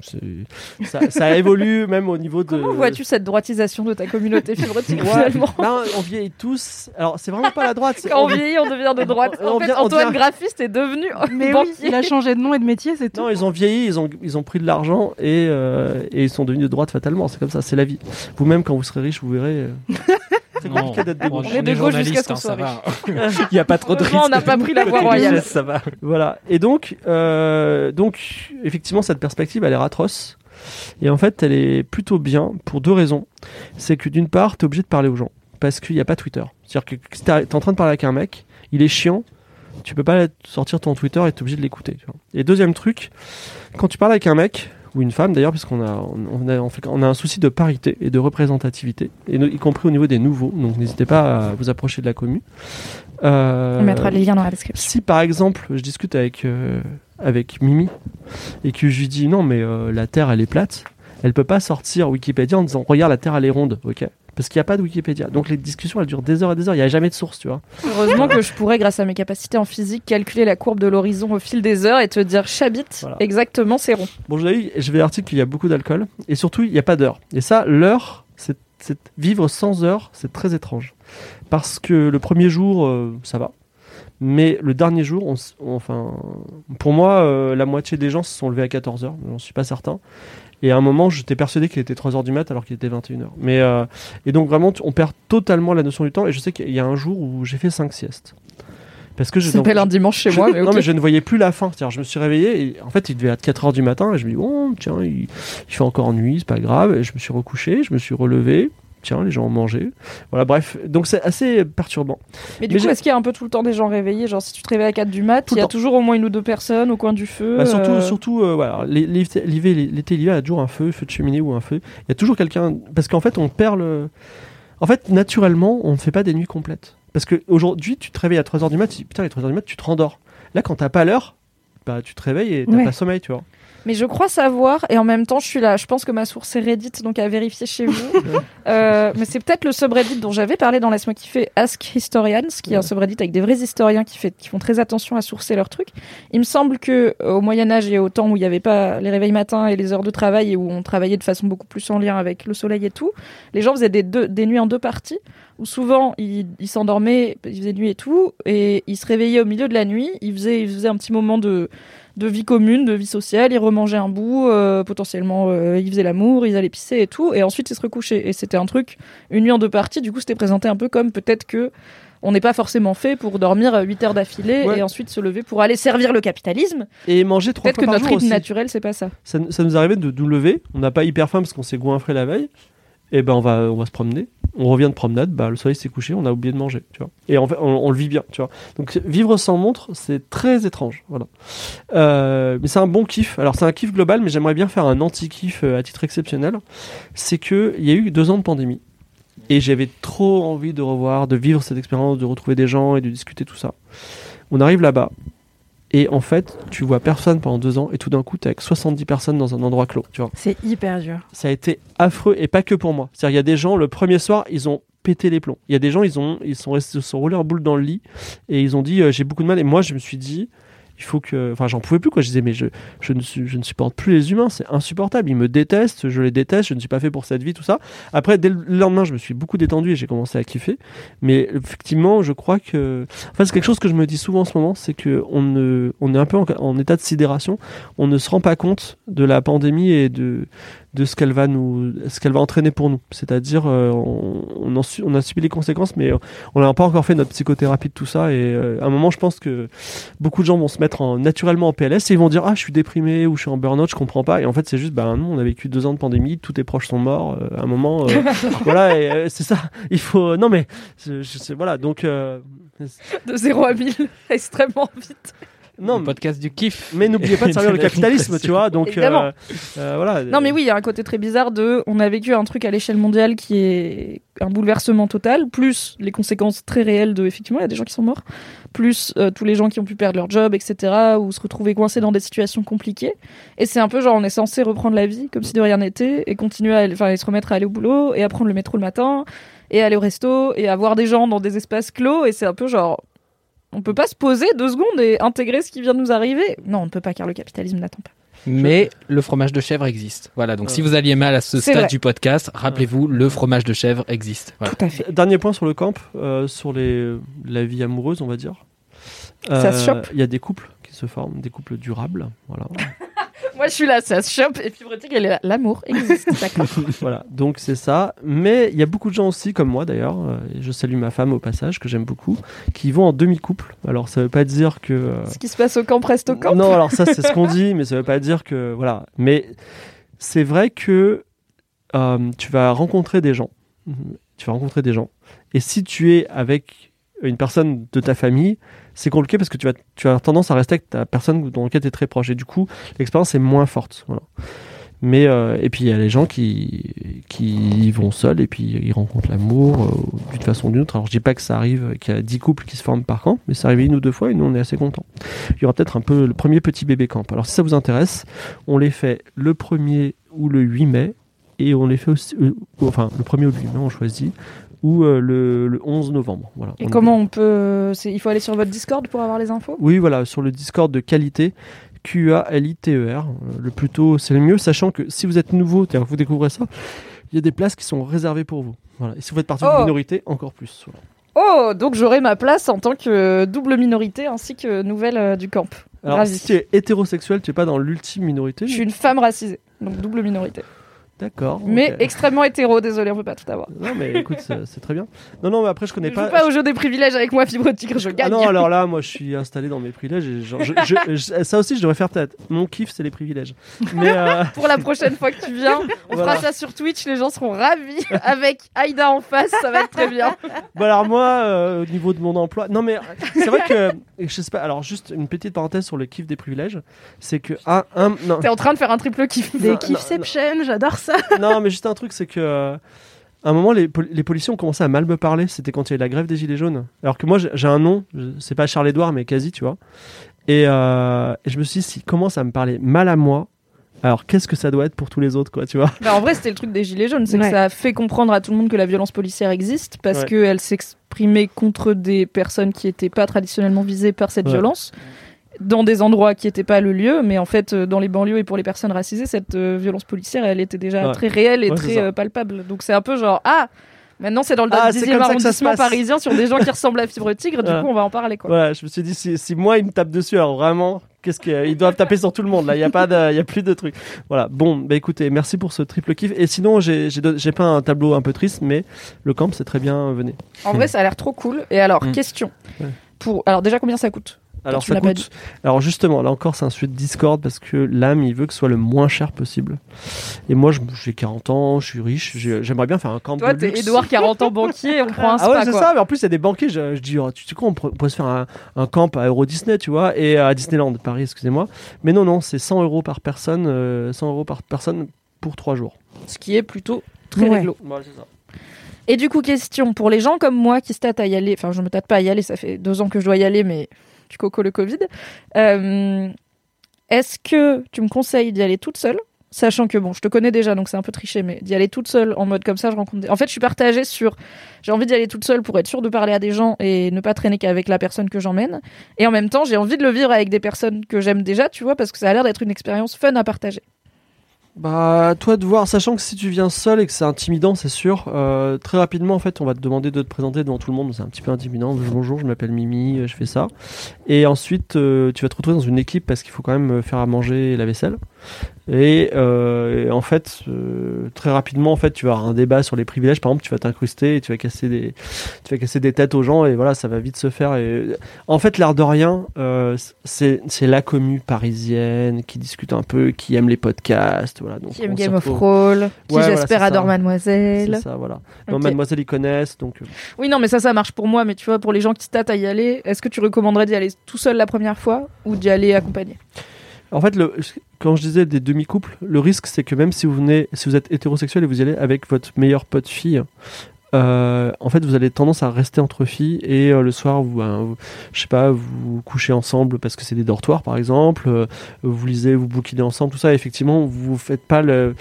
ça, ça évolue *laughs* même au niveau de. Comment vois-tu cette droitisation de ta communauté fibre tigre Ouais, finalement on vieillit tous. Alors, c'est vraiment pas la droite. Quand on vieillit, on devient de *laughs* droite. on En fait, vient- on Antoine devient- graphiste est devenu Mais oui, banquier. il a changé de nom et de métier, c'est tout. Non, ils ont vieilli, ils ont, ils ont pris de l'argent et, euh, et ils sont devenus de droite fatalement. C'est comme ça, c'est la vie. Vous-même, quand vous serez riche, vous verrez. euh, *laughs* c'est compliqué d'être de on est de gauche jusqu'à ce qu'on hein, soit ça riche. *laughs* Il y a pas trop de Heureusement, on n'a pas pris la voie royale. *laughs* Ça va. Voilà. Et donc, euh, donc, effectivement, cette perspective, elle est atroce. Et en fait, elle est plutôt bien pour deux raisons. C'est que d'une part, tu es obligé de parler aux gens. Parce qu'il n'y a pas Twitter. C'est-à-dire que si tu es en train de parler avec un mec, il est chiant. Tu peux pas sortir ton Twitter et tu es obligé de l'écouter. Et deuxième truc, quand tu parles avec un mec, ou une femme d'ailleurs, parce qu'on a, on a, on un souci de parité et de représentativité, et y compris au niveau des nouveaux. Donc n'hésitez pas à vous approcher de la commune. Euh, On mettra les liens dans la description. si par exemple je discute avec, euh, avec Mimi et que je lui dis non mais euh, la Terre elle est plate, elle peut pas sortir Wikipédia en disant regarde la Terre elle est ronde, ok? Parce qu'il n'y a pas de Wikipédia. Donc les discussions elles durent des heures et des heures, il n'y a jamais de source, tu vois. Heureusement que je pourrais, grâce à mes capacités en physique, calculer la courbe de l'horizon au fil des heures et te dire chabit, exactement, c'est rond. Bon, je l'ai je vais l'article qu'il y a beaucoup d'alcool et surtout il n'y a pas d'heure. Et ça, l'heure, c'est vivre sans heure, c'est très étrange. Parce que le premier jour, euh, ça va. Mais le dernier jour, on s- on- enfin, pour moi, euh, la moitié des gens se sont levés à 14h, j'en suis pas certain. Et à un moment, j'étais persuadé qu'il était 3h du mat alors qu'il était 21h. Mais, euh, et donc vraiment, on perd totalement la notion du temps. Et je sais qu'il y a un jour où j'ai fait 5 siestes. Parce que je un dimanche chez je- moi, mais Non, mais je ne voyais plus la fin. Je me suis réveillé et en fait, il devait être 4h du matin et je me dis, oh, tiens, il, il fait encore nuit, c'est pas grave. Et je me suis recouché, je me suis relevé. Tiens, les gens ont mangé. Voilà, bref. Donc, c'est assez perturbant. Mais du Mais coup, est-ce qu'il y a un peu tout le temps des gens réveillés? Genre, si tu te réveilles à 4 du mat, il y a toujours au moins une ou deux personnes au coin du feu. Bah, surtout, euh, surtout euh, voilà, l'été, l'hiver- il y a toujours un feu, feu de cheminée ou un feu. Il y a toujours quelqu'un. Parce qu'en fait, on perd le. En fait, naturellement, on ne fait pas des nuits complètes. Parce qu'aujourd'hui, tu te réveilles à 3h du mat, tu dis putain, à 3h du mat, tu te rendors. Là, quand t'as pas l'heure, bah, tu te réveilles et t'as Ouais. pas sommeil, tu vois. Mais je crois savoir, et en même temps, je suis là. Je pense que ma source est Reddit, donc à vérifier chez vous. *laughs* Euh, mais c'est peut-être le subreddit dont j'avais parlé dans Laisse-moi kiffer, Ask Historians, qui est un subreddit avec des vrais historiens qui, fait, qui font très attention à sourcer leurs trucs. Il me semble que euh, au Moyen Âge et au temps où il n'y avait pas les réveils matins et les heures de travail et où on travaillait de façon beaucoup plus en lien avec le soleil et tout, les gens faisaient des, deux, des nuits en deux parties où souvent ils ils s'endormaient, ils faisaient nuit et tout, et ils se réveillaient au milieu de la nuit, ils faisaient, ils faisaient un petit moment de, de vie commune, de vie sociale, ils remangeaient un bout, euh, potentiellement euh, ils faisaient l'amour, ils allaient pisser et tout, et ensuite ils se recouchaient. Et c'était un truc, une nuit en deux parties, du coup c'était présenté un peu comme peut-être que on n'est pas forcément fait pour dormir 8 heures d'affilée Ouais. et ensuite se lever pour aller servir le capitalisme. Et manger trois Peut-être fois que par notre jour rythme aussi. naturel, c'est pas ça. Ça, ça nous arrivait de nous lever, on n'a pas hyper faim parce qu'on s'est goinfré la veille, et ben on va, on va se promener. On revient de promenade, bah, le soleil s'est couché, on a oublié de manger, tu vois. Et en fait, on, on le vit bien, tu vois. Donc vivre sans montre, c'est très étrange, voilà. Euh, mais c'est un bon kiff. Alors c'est un kiff global, mais j'aimerais bien faire un anti-kiff euh, à titre exceptionnel. C'est que il y a eu deux ans de pandémie. Et j'avais trop envie de revoir, de vivre cette expérience, de retrouver des gens et de discuter tout ça. On arrive là-bas. Et en fait, tu vois personne pendant deux ans et tout d'un coup, t'es avec 70 personnes dans un endroit clos, tu vois. C'est hyper dur. Ça a été affreux et pas que pour moi. C'est-à-dire, il y a des gens, le premier soir, ils ont pété les plombs. Il y a des gens, ils, ont, ils sont, restés, se sont roulés en boule dans le lit et ils ont dit, euh, j'ai beaucoup de mal. Et moi, je me suis dit, il faut que. Enfin, j'en pouvais plus, quoi. Je disais, mais je, je, ne, je ne supporte plus les humains, c'est insupportable. Ils me détestent, je les déteste, je ne suis pas fait pour cette vie, tout ça. Après, dès le lendemain, je me suis beaucoup détendu et j'ai commencé à kiffer. Mais effectivement, je crois que. Enfin, c'est quelque chose que je me dis souvent en ce moment, c'est que on, ne, on est un peu en, en état de sidération. On ne se rend pas compte de la pandémie et de, de ce qu'elle va nous, ce qu'elle va entraîner pour nous. C'est-à-dire, euh, on, on, en su- on a subi les conséquences, mais on n'a pas encore fait notre psychothérapie de tout ça. Et euh, à un moment, je pense que beaucoup de gens vont se mettre en, naturellement en PLS et ils vont dire ah je suis déprimé ou je suis en burn-out, je comprends pas. Et en fait, c'est juste bah non, on a vécu deux ans de pandémie, tous tes proches sont morts. euh, à un moment, euh, *laughs* voilà, euh, c'est ça. Il faut non mais je, voilà donc. euh, De 0 à 1000, *laughs* extrêmement vite. Non, Le podcast du kiff. mais n'oubliez pas de servir le *laughs* capitalisme, tu vois. Donc euh, euh, voilà. Non, mais oui, il y a un côté très bizarre de. On a vécu un truc à l'échelle mondiale qui est un bouleversement total, plus les conséquences très réelles de. Effectivement, il y a des gens qui sont morts, plus euh, tous les gens qui ont pu perdre leur job, etc., ou se retrouver coincés dans des situations compliquées. Et c'est un peu genre, on est censé reprendre la vie comme si de rien n'était, et continuer à aller- enfin, et se remettre à aller au boulot, et à prendre le métro le matin, et aller au resto, et à voir des gens dans des espaces clos, et c'est un peu genre. On peut pas se poser deux secondes et intégrer ce qui vient de nous arriver. Non, on ne peut pas car le capitalisme n'attend pas. Mais le fromage de chèvre existe. Voilà, donc si vous alliez mal à ce stade vrai. du podcast, rappelez-vous, le fromage de chèvre existe. Voilà. Tout à fait. Dernier point sur le camp, euh, sur les, la vie amoureuse, on va dire. Ça se chope Il y a des couples qui qui se forment, des couples durables. Voilà. *laughs* Moi, je suis là, ça se chope. Et Fibrotique, elle est là. L'amour existe, *laughs* d'accord. voilà, donc c'est ça. Mais il y a beaucoup de gens aussi, comme moi d'ailleurs, euh, et je salue ma femme au passage, que j'aime beaucoup, qui vont en demi-couple. Alors ça veut pas dire que. euh, Ce qui se passe au camp reste au camp. Non, alors ça c'est ce qu'on dit, mais ça veut pas dire que. Voilà. Mais c'est vrai que euh, tu vas rencontrer des gens. Tu vas rencontrer des gens. Et si tu es avec une personne de ta famille, c'est compliqué parce que tu as tendance à rester avec ta personne dans laquelle tu es très proche. Et du coup, l'expérience est moins forte. Mais, euh, et puis il y a les gens qui, qui vont seuls et puis ils rencontrent l'amour euh, d'une façon ou d'une autre. Alors je dis pas que ça arrive, qu'il y a 10 couples qui se forment par camp, mais ça arrive une ou deux fois et nous on est assez contents. Il y aura peut-être un peu le premier petit bébé camp. Alors si ça vous intéresse, on les fait le 1er ou le 8 mai et on les fait aussi, euh, enfin le 1er ou le 8 mai on choisit, ou euh, le, le 11 novembre. Voilà. Et On- comment on peut. c'est- Il faut aller sur votre Discord pour avoir les infos? Oui, voilà, sur le Discord de qualité, Q-A-L-I-T-E-R. euh, Le plus tôt, c'est le mieux, sachant que si vous êtes nouveau, vous découvrez ça, il y a des places qui sont réservées pour vous. Voilà. Et si vous faites partie Oh. d'une minorité, encore plus. Voilà. Oh, donc j'aurai ma place en tant que double minorité ainsi que nouvelle euh, du camp. Alors, si tu es hétérosexuel, tu n'es pas dans l'ultime minorité. Je suis une femme racisée, donc double minorité. D'accord. Mais extrêmement hétéro, désolé, on peut pas tout avoir. Non, mais écoute, c'est très bien. Non, non, mais après, je connais Ne pas. joue pas au jeu des privilèges avec moi, Fibre Tigre, je Ah gagne. non, alors là, moi, je suis installé dans mes privilèges. Et genre, je- je- je- ça aussi, je devrais faire peut-être. Mon kiff, c'est les privilèges. Mais euh, *laughs* Pour la prochaine fois que tu viens, on Voilà. fera ça sur Twitch, les gens seront ravis. *laughs* Avec Aïda en face, ça va être très bien. Bon alors moi, euh, au niveau de mon emploi, non mais c'est vrai que je sais pas. Alors juste une petite parenthèse sur le kiff des privilèges, c'est que un, T'es en train de faire un triple kiff. Des kiffception, j'adore ça. *laughs* non mais juste un truc, c'est que euh, à un moment les, pol- les policiers ont commencé à mal me parler. C'était quand il y a eu la grève des gilets jaunes. Alors que moi j'ai un nom, c'est pas Charles Édouard mais quasi, tu vois. Et, euh, et je me suis dit, s'ils commencent à me parler mal à moi, alors qu'est-ce que ça doit être pour tous les autres, quoi, tu vois? Bah, en vrai, c'était le truc des Gilets jaunes, c'est que ça a fait comprendre à tout le monde que la violence policière existe parce Ouais. qu'elle s'exprimait contre des personnes qui n'étaient pas traditionnellement visées par cette Ouais. violence dans des endroits qui n'étaient pas le lieu, mais en fait, euh, dans les banlieues et pour les personnes racisées, cette euh, violence policière, elle était déjà Ouais. très réelle et Ouais, très euh, palpable. Donc c'est un peu genre, ah, maintenant c'est dans le Ah, c'est 10e comme ça que ça se arrondissement parisien sur des gens qui *laughs* ressemblent à Fibre Tigre, du coup on va en parler quoi. Voilà, je me suis dit, si, si moi, ils me tapent dessus, alors vraiment, qu'est-ce qu'ils doivent taper sur tout le monde, là, il n'y a, pas de- il y a plus de trucs. Voilà, bon, bah écoutez, merci pour ce triple kiff. Et sinon, j'ai pas un tableau un peu triste, mais le camp, c'est très bien, venez. En vrai, ça a l'air trop cool. Et alors, Mm. question. Ouais. Pour... Alors déjà, combien ça coûte? Alors, ça coûte. Alors, justement, là encore, c'est un sujet de Discord parce que l'âme, il veut que ce soit le moins cher possible. Et moi, je- j'ai 40 ans, je suis riche, j'ai- j'aimerais bien faire un camp Toi, de t'es luxe. Edouard, 40 ans banquier, on prend un spa Ah ouais, c'est ça, mais en plus, il y a des banquiers. Je, je dis, oh, tu sais quoi, on pourrait se faire un, un camp à Euro Disney, tu vois, et à Disneyland, Paris, excusez-moi. Mais non, non, c'est 100 euros par personne, euh, 100 euros par personne pour 3 jours. Ce qui est plutôt très Ouais. réglo. Voilà, c'est ça. Et du coup, question pour les gens comme moi qui se tâtent à y aller, enfin, je me tâte pas à y aller, ça fait deux ans que je dois y aller, mais coco le Covid. Euh, Est-ce que tu me conseilles d'y aller toute seule? Sachant que bon, je te connais déjà, donc c'est un peu triché, mais d'y aller toute seule en mode comme ça, je rencontre. Des... En fait, je suis partagée sur. J'ai envie d'y aller toute seule pour être sûre de parler à des gens et ne pas traîner qu'avec la personne que j'emmène. Et en même temps, j'ai envie de le vivre avec des personnes que j'aime déjà, tu vois, parce que ça a l'air d'être une expérience fun à partager. Bah, toi de voir, sachant que si tu viens seul et que c'est intimidant, c'est sûr. euh, très rapidement, en fait, on va te demander de te présenter devant tout le monde. C'est un petit peu intimidant. Bonjour, je m'appelle Mimi, euh, je fais ça. Et ensuite, euh, tu vas te retrouver dans une équipe parce qu'il faut quand même faire à manger la vaisselle. Et, euh, et en fait, euh, très rapidement, en fait, tu vas avoir un débat sur les privilèges. Par exemple, tu vas t'incruster et tu vas casser des, tu vas casser des têtes aux gens et voilà, ça va vite se faire. Et en fait, l'air de rien, euh, c'est la commu parisienne qui discute un peu, qui aime les podcasts, voilà. Donc Qui aime Game of Thrones, qui Ouais, voilà, j'espère c'est adore. Mademoiselle. C'est ça, voilà. Non, Ok. Mademoiselle, ils connaissent, donc. euh, Oui, non, mais ça, ça marche pour moi. Mais tu vois, pour les gens qui tâtent à y aller, est-ce que tu recommanderais d'y aller tout seul la première fois ou d'y aller accompagné? En fait, quand je disais des demi-couples, le risque c'est que même si vous venez, si vous êtes hétérosexuel et vous y allez avec votre meilleur pote fille, euh, en fait, vous avez tendance à rester entre filles et euh, le soir, ben, vous- je sais pas, vous couchez ensemble parce que c'est des dortoirs par exemple, euh, vous lisez, vous bouquinez ensemble, tout ça. Effectivement, vous faites pas le,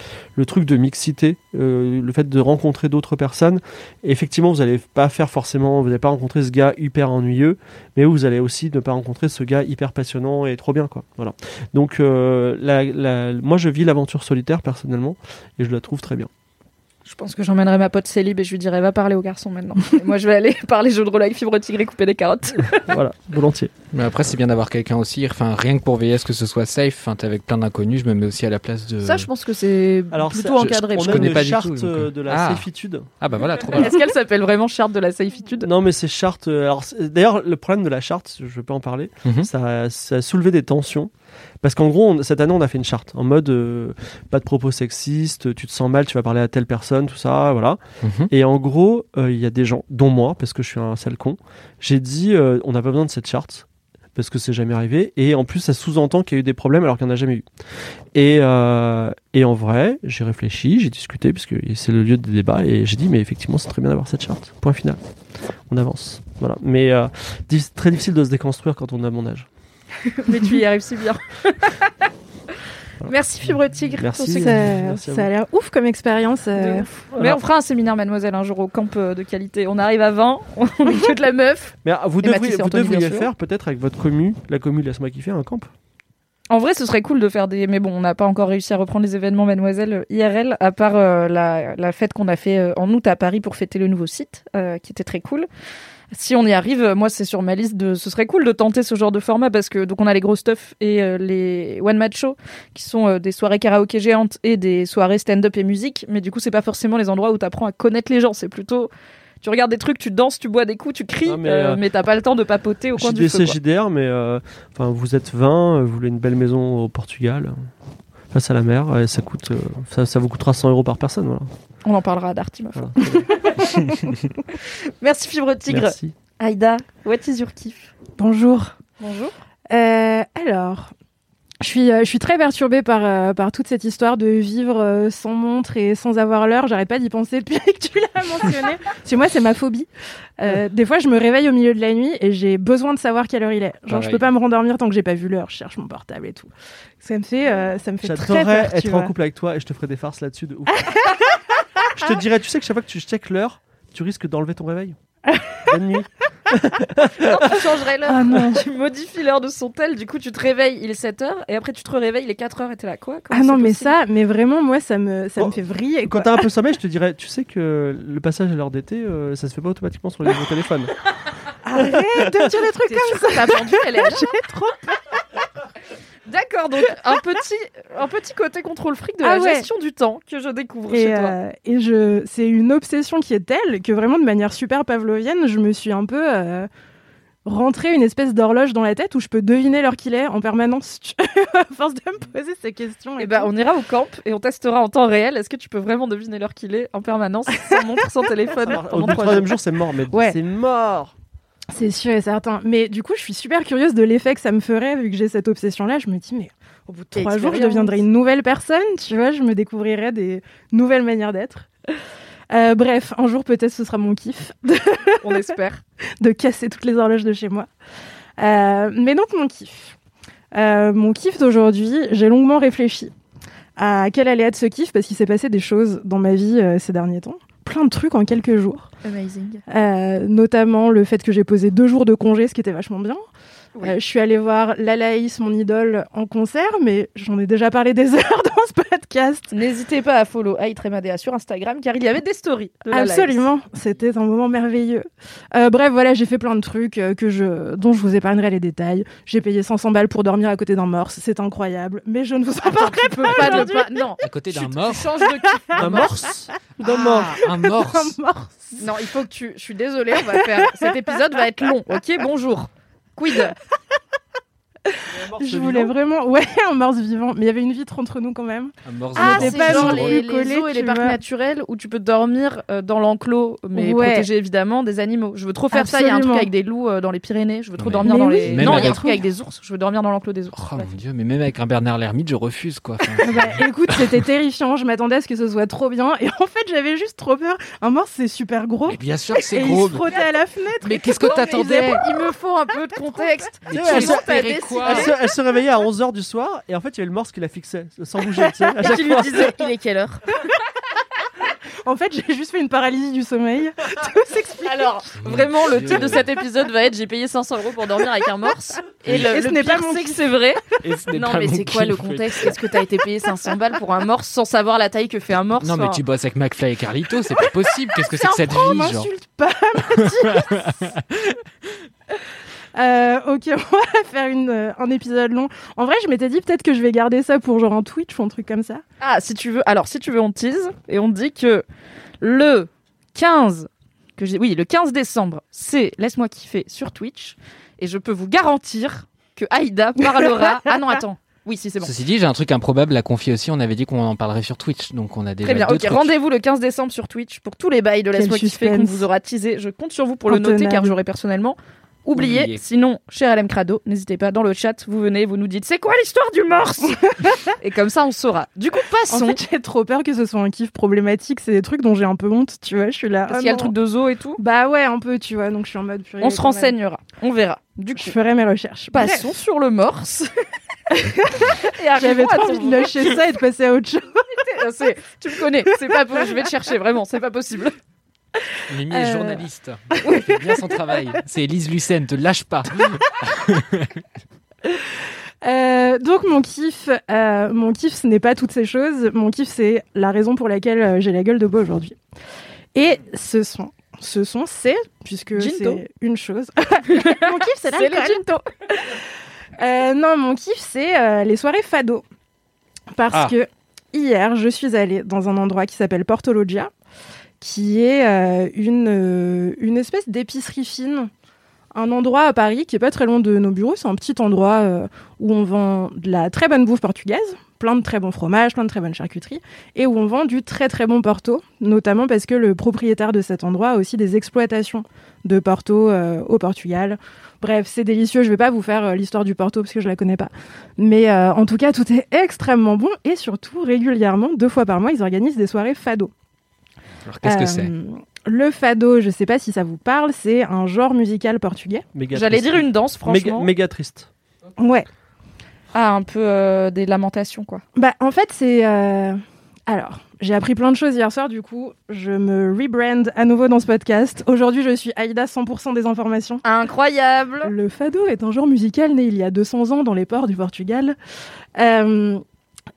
truc de mixité, le fait de rencontrer d'autres personnes. Effectivement, vous allez pas faire forcément, vous n'allez pas rencontrer ce gars hyper ennuyeux, mais vous allez aussi ne pas rencontrer ce gars hyper passionnant et trop bien, quoi. Voilà. Donc, moi, je vis l'aventure solitaire personnellement et je la trouve très bien. Je pense que j'emmènerai ma pote Célib et je lui dirai va parler aux garçons maintenant. *laughs* Et moi je vais aller *laughs* parler jeux de rôle avec fibre tigre et couper des carottes. *laughs* voilà, volontiers. Mais après, c'est bien d'avoir quelqu'un aussi. Enfin, rien que pour veiller à ce que ce soit safe. Enfin, t'es avec plein d'inconnus, je me mets aussi à la place de. Ça, je pense que c'est Alors, plutôt ça- encadré. on je a connais une pas du charte tout, donc, euh, de la ah. safitude. Ah bah voilà, trop bien. Est-ce qu'elle s'appelle vraiment charte de la safitude Non, mais c'est charte. euh, Alors, d'ailleurs, le problème de la charte, je vais pas en parler, Mhm. ça, ça a soulevé des tensions. Parce qu'en gros, on- cette année, on a fait une charte en mode euh, pas de propos sexistes, tu te sens mal, tu vas parler à telle personne, tout ça, voilà. Mhm. Et en gros, euh, il y a des gens, dont moi, parce que je suis un sale con, j'ai dit euh, on n'a pas besoin de cette charte. Parce que c'est jamais arrivé. Et en plus, ça sous-entend qu'il y a eu des problèmes alors qu'il n'y en a jamais eu. Et, et en vrai, j'ai réfléchi, j'ai discuté, puisque c'est le lieu de débat. Et j'ai dit, mais effectivement, c'est très bien d'avoir cette charte. Point final. On avance. Voilà. Mais très difficile de se déconstruire quand on a mon âge. *laughs* Mais tu y arrives si bien. *laughs* Merci Fibre Tigre. Merci. pour ce- Ça, Merci à ça a l'air ouf comme expérience. euh. De. Mais on fera un séminaire, mademoiselle, un jour au camp euh, de qualité. On arrive à 20, *laughs* on est que de la meuf. Mais ah, vous devriez, vous Anthony, devriez faire peut-être avec votre commu, la commu Laisse-moi kiffer, un camp. En vrai, ce serait cool de faire des. Mais bon, on n'a pas encore réussi à reprendre les événements, mademoiselle, euh, IRL, à part euh, la, la fête qu'on a fait euh, en août à Paris pour fêter le nouveau site, euh, qui était très cool. Si on y arrive, moi, c'est sur ma liste de. Ce serait cool de tenter ce genre de format parce que donc on a les gros stuff et euh, les one match show qui sont euh, des soirées karaoké géantes et des soirées stand-up et musique. Mais du coup, c'est pas forcément les endroits où tu apprends à connaître les gens. C'est plutôt. Tu regardes des trucs, tu danses, tu bois des coups, tu cries, mais, euh, mais t'as pas le temps de papoter au coin du feu. JDR, mais enfin, vous êtes 20, euh, vous voulez une belle maison au Portugal, face à la mer, et ça, coûte, ça, ça vous coûtera 100 euros par personne. Voilà. On en parlera à Darty, ma foi. Voilà. *laughs* Merci Fibre Tigre. Merci. Aïda, what is your kiff? Bonjour. Bonjour. Euh, alors, je suis, euh, je suis très perturbée par, euh, par toute cette histoire de vivre sans montre et sans avoir l'heure. J'arrête pas d'y penser depuis *laughs* que tu l'as mentionné. Parce moi, c'est ma phobie. Euh, *laughs* des fois, je me réveille au milieu de la nuit et j'ai besoin de savoir quelle heure il est. Genre, je peux pas me rendormir tant que j'ai pas vu l'heure. Je cherche mon portable et tout. Ça me fait, euh, ça me fait très J'adorerais peur. tu être en couple avec toi et je te ferai des farces là-dessus de ouf. Je te dirais, tu sais que chaque fois que tu check l'heure, tu risques d'enlever ton réveil. *laughs* Bonne nuit. Non, tu changerais l'heure. Ah non. Tu modifies l'heure de son tel, du coup tu te réveilles, il est 7h, et après tu te réveilles, il est 4h et t'es là quoi? Comment Ah non, mais ça, mais vraiment, moi, ça me, ça Bon, me fait vriller. Quand t'as un peu sommeil, je te dirais, tu sais que le passage à l'heure d'été, euh, ça se fait pas automatiquement sur les *laughs* nouveaux téléphones. Arrête de dire des trucs comme sûre que ta pendule, elle est *laughs* J'ai trop D'accord, donc un petit, un petit côté contrôle fric de Ah la ouais. gestion du temps que je découvre Et, chez toi. euh, et je, c'est une obsession qui est telle que vraiment de manière super pavlovienne, je me suis un peu euh, rentré une espèce d'horloge dans la tête où je peux deviner l'heure qu'il est en permanence. *laughs* à force de me poser ces questions. Et bah, on ira au camp et on testera en temps réel. Est-ce que tu peux vraiment deviner l'heure qu'il est en permanence, sans montre, sans *laughs* téléphone Au troisième jour, c'est mort, mais Ouais. c'est mort. C'est sûr et certain. Mais du coup, je suis super curieuse de l'effet que ça me ferait vu que j'ai cette obsession-là. Je me dis, mais au bout de trois jours, je deviendrai une nouvelle personne. Tu vois, je me découvrirai des nouvelles manières d'être. Euh, bref, un jour peut-être ce sera mon kiff *laughs* On espère. de casser toutes les horloges de chez moi. Euh, mais donc mon kiff. Euh, mon kiff d'aujourd'hui, j'ai longuement réfléchi à quel allait être ce kiff parce qu'il s'est passé des choses dans ma vie ces derniers temps. Plein de trucs en quelques jours. Amazing. Euh, notamment le fait que j'ai posé deux jours de congé, ce qui était vachement bien. Euh, je suis allée voir Lalaïs, mon idole, en concert, mais j'en ai déjà parlé des *laughs* heures dans ce podcast. N'hésitez pas à follow Aitremadea sur Instagram car il y avait des stories. De. Absolument, c'était un moment merveilleux. Euh, bref, voilà, j'ai fait plein de trucs euh, que je, dont je vous épargnerai les détails. J'ai payé 500 balles pour dormir à côté d'un morse, c'est incroyable, mais je ne vous en parlerai tu peux pas de pas. Non. À côté d'un changes de. Un morse D'un. Ah, un morse. *laughs* Un morse. Non, il faut que tu. Je suis désolée, on va faire. Cet épisode va être long. Ok, bonjour. Cuida. *laughs* Je voulais vraiment, ouais, *laughs* un morse vivant, mais il y avait une vitre entre nous quand même. Un morse Ah, vivant. c'est c'est pas genre les, collé, les zoos et les parcs naturels où tu peux dormir euh, dans l'enclos, mais Ouais. protéger évidemment des animaux. Je veux trop faire ça. Il y a un truc avec des loups euh, dans les Pyrénées. Je veux trop Mais- dormir Mais dans oui. les. Même non, il y a un truc avec des ours. Je veux dormir dans l'enclos des ours. Oh mon dieu, mais même avec un Bernard l'ermite, je refuse quoi. Enfin, Ah *laughs* bah, écoute, c'était terrifiant, je m'attendais à ce que ce soit trop bien, et en fait j'avais juste trop peur. Un morse c'est super gros, mais bien sûr que et c'est il gros. se frottait à la fenêtre. Mais qu'est-ce que t'attendais Il me faut un peu de contexte. Elle quoi se, elle se réveillait à 11h du soir et en fait il y avait le morse qui la fixait sans bouger. tu sais, à chaque tu lui fois. disais, il est quelle heure? *laughs* En fait, j'ai juste fait une paralysie du sommeil. *laughs* Tout s'explique. Alors, vraiment, le titre de cet épisode va être J'ai payé 500 euros pour dormir avec un morse. Et le, Et ce le n'est pire, pas mon c'est que c'est vrai. Et ce n'est Non, pas mais mon c'est quoi le contexte? Est-ce que t'as été payé 500 balles pour un morse sans savoir la taille que fait un morse? Non, mais Enfin, tu bosses avec McFly et Carlito, c'est pas possible. Qu'est-ce que c'est que cette Oh, vie, genre? m'insulte pas, Mathis. *laughs* Euh, ok, *laughs* on va faire une, euh, un épisode long. En vrai, je m'étais dit peut-être que je vais garder ça pour genre un Twitch ou un truc comme ça. Ah, si tu veux. Alors, si tu veux, on tease et on dit que le 15, que j'ai, oui, le 15 décembre, c'est Laisse-moi kiffer sur Twitch. Et je peux vous garantir que Aïda parlera. *laughs* ah non, attends. Oui, si, c'est bon. Ceci dit, j'ai un truc improbable à confier aussi. On avait dit qu'on en parlerait sur Twitch, donc on a déjà Très bien, deux ok. Rendez-vous le 15 décembre sur Twitch pour tous les bails de Laisse-moi kiffer qu'on vous aura teasé. Je compte sur vous pour le noter car j'aurais personnellement oublié. Oublié. Sinon, cher LM Crado, n'hésitez pas dans le chat, vous venez, vous nous dites c'est quoi l'histoire du morse *laughs* Et comme ça, on saura. Du coup, En passons. fait, j'ai trop peur que ce soit un kiff problématique. C'est des trucs dont j'ai un peu honte, tu vois. Je suis là. Parce ah qu'il y a le truc de zoo et tout. Bah ouais, un peu, tu vois. Donc je suis en mode. purée, On se renseignera, on verra. Du Je coup, ferai mes recherches. passons Bref, sur le morse. *laughs* J'avais trop envie de lâcher ça et de passer à autre *laughs* chose. Tu me connais, c'est pas po- je vais te chercher vraiment, c'est pas possible. Mimi est Euh. journaliste. Elle fait bien son travail. C'est Elise Lucen, te lâche pas. *laughs* Euh, donc mon kiff, euh, mon kiff, ce n'est pas toutes ces choses. Mon kiff, c'est la raison pour laquelle j'ai la gueule de bois aujourd'hui. Et ce sont, ce sont, c'est puisque c'est une chose. *laughs* mon kiff, c'est C'est l'alcool. Euh, non, mon kiff, c'est euh, les soirées fado. Parce Ah. que hier, je suis allée dans un endroit qui s'appelle Portologia, qui est euh, une, euh, une espèce d'épicerie fine. Un endroit à Paris qui est pas très loin de nos bureaux. C'est un petit endroit euh, où on vend de la très bonne bouffe portugaise, plein de très bons fromages, plein de très bonnes charcuteries, et où on vend du très très bon Porto, notamment parce que le propriétaire de cet endroit a aussi des exploitations de Porto au Portugal. Bref, c'est délicieux. Je vais pas vous faire l'histoire du Porto parce que je la connais pas. Mais en tout cas, tout est extrêmement bon et surtout régulièrement, deux fois par mois, ils organisent des soirées fado. Alors qu'est-ce que Euh, c'est Le fado, je sais pas si ça vous parle, c'est un genre musical portugais. Méga J'allais triste. dire une danse, Méga, franchement. méga triste. Ouais. Ah, un peu euh, des lamentations, quoi. Bah, en fait, c'est. euh, Alors, j'ai appris plein de choses hier soir, du coup, je me rebrand à nouveau dans ce podcast. Aujourd'hui, je suis Aïda 100% des informations. Incroyable Le fado est un genre musical né il y a 200 ans dans les ports du Portugal. Euh,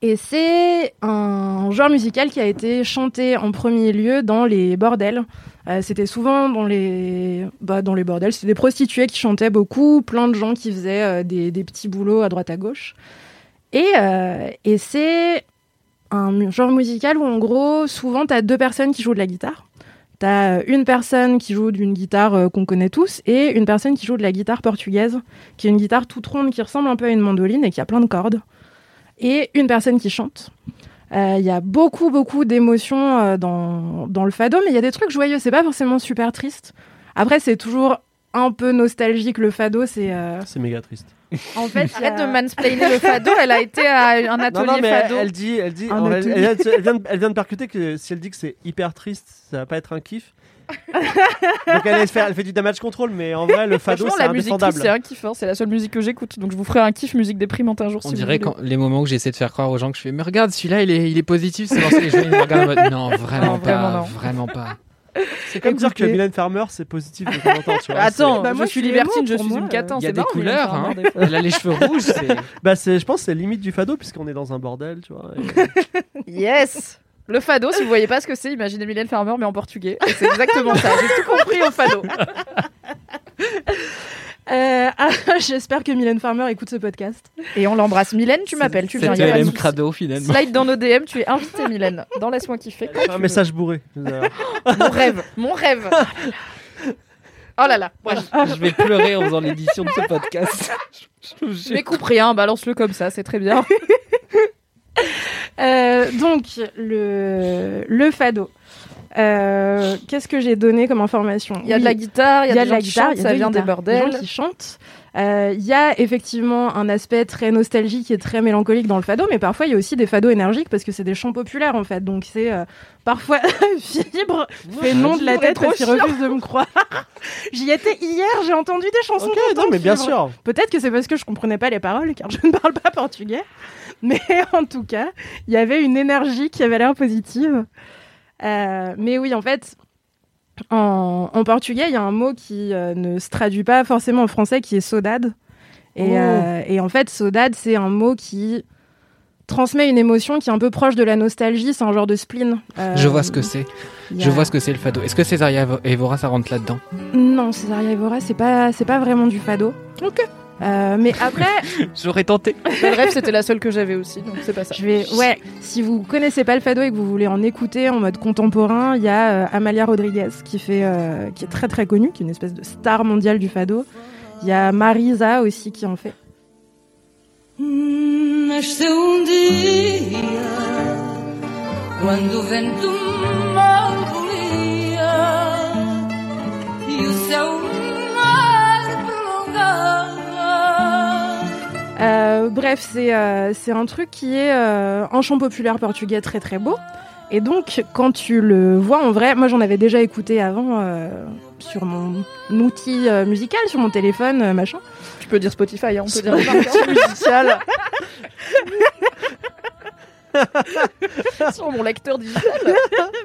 et c'est un genre musical qui a été chanté en premier lieu dans les bordels. Euh, c'était souvent dans les, bah, dans les bordels. C'était des prostituées qui chantaient beaucoup, plein de gens qui faisaient euh, des, petits boulots à droite à gauche. Et, euh, et c'est un genre musical où, en gros, souvent, tu as deux personnes qui jouent de la guitare. Tu as une personne qui joue d'une guitare qu'on connaît tous et une personne qui joue de la guitare portugaise, qui est une guitare toute ronde qui ressemble un peu à une mandoline et qui a plein de cordes. Et une personne qui chante. Euh, Il y a beaucoup, beaucoup d'émotions euh, dans, dans le fado, mais il y a des trucs joyeux. C'est pas forcément super triste. Après, c'est toujours un peu nostalgique. Le fado, c'est. euh, C'est méga triste. *laughs* En fait, Arrête de mansplainer le fado, elle a été à un atelier non, non, mais fado. elle, elle dit, elle dit, elle- elle vient de, elle vient de percuter que si elle dit que c'est hyper triste, ça va pas être un kiff. Donc elle, fait du damage control, mais en vrai, le fado, c'est la musique indéfendable. c'est un kiff. hein. C'est la seule musique que j'écoute. Donc je vous ferai un kiff musique déprimante un jour On si dirait vous quand les moments où j'essaie de faire croire aux gens que je fais, mais regarde, celui-là, il est, il est positif, c'est lancé les gens, ils me regardent en mode, non, vraiment Non, pas, vraiment non. vraiment pas. *laughs* C'est comme dire que. Mylène Farmer, c'est positif de temps en temps, tu vois. Attends, Bah, moi, je suis libertine, je suis moi, une catin. Il y a c'est des marrant, couleurs, hein. Elle a les cheveux rouges, c'est. Bah, c'est, je pense, que c'est limite du fado puisqu'on est dans un bordel, tu vois. et- *laughs* *laughs* Yes Le fado, si vous voyez pas ce que c'est, imaginez Mylène Farmer mais en portugais. C'est exactement ça. J'ai tout compris au fado. *laughs* Euh, ah, J'espère que Mylène Farmer écoute ce podcast. Et on l'embrasse. Mylène, tu m'appelles, tu viens. De LM. Crado finalement. Slide dans nos DM, tu es invité Mylène. Dans Laisse-moi kiffer. un veux. message bourré. *laughs* Mon rêve, mon rêve. Oh là là. Bref. Je vais pleurer en faisant l'édition de ce podcast. *laughs* Je vous jure. Mais coupe rien, balance-le comme ça, c'est très bien. *laughs* Euh, donc, le, le fado. Euh, Qu'est-ce que j'ai donné comme information? Il y a de la guitare, il y a, de des la gens qui guitare, chantent, il y a ça vient des bordels. gens qui chantent. Euh, Il y a effectivement un aspect très nostalgique et très mélancolique dans le fado, mais parfois il y a aussi des fados énergiques parce que c'est des chants populaires en fait. Donc c'est euh, parfois *laughs* Fibre fait non de la tête trop parce qu'il refuse de me croire. *laughs* J'y étais hier, j'ai entendu des chansons. Ok, pourtant non, mais de bien Fibre. sûr. Peut-être que c'est parce que je comprenais pas les paroles, car je ne parle pas portugais. Mais *laughs* en tout cas, il y avait une énergie qui avait l'air positive. Euh, mais oui, en fait, en, en portugais, il y a un mot qui euh, ne se traduit pas forcément en français, qui est saudade. Et, Oh. euh, et en fait, saudade, c'est un mot qui transmet une émotion qui est un peu proche de la nostalgie. C'est un genre de spleen. Je vois ce que c'est. Je vois ce que c'est le fado. Est-ce que Césaria Evo- Evora, ça rentre là-dedans? Non, Césaria Evora, c'est pas, c'est pas vraiment du fado. Ok. Euh, mais après, *laughs* J'aurais tenté. Le rêve, c'était la seule que j'avais aussi, donc c'est pas ça. je vais, ouais, si vous connaissez pas le fado et que vous voulez en écouter en mode contemporain, il y a euh, Amalia Rodriguez qui fait, euh, qui est très très connue, qui est une espèce de star mondiale du fado. Il y a Marisa aussi qui en fait. Euh, bref, c'est euh, c'est un truc qui est euh, un chant populaire portugais très très beau. Et donc, quand tu le vois en vrai, moi j'en avais déjà écouté avant euh, sur mon outil musical, sur mon téléphone, machin. Tu peux dire Spotify, hein, on peut dire outil *laughs* musical. Sur mon lecteur digital. *laughs*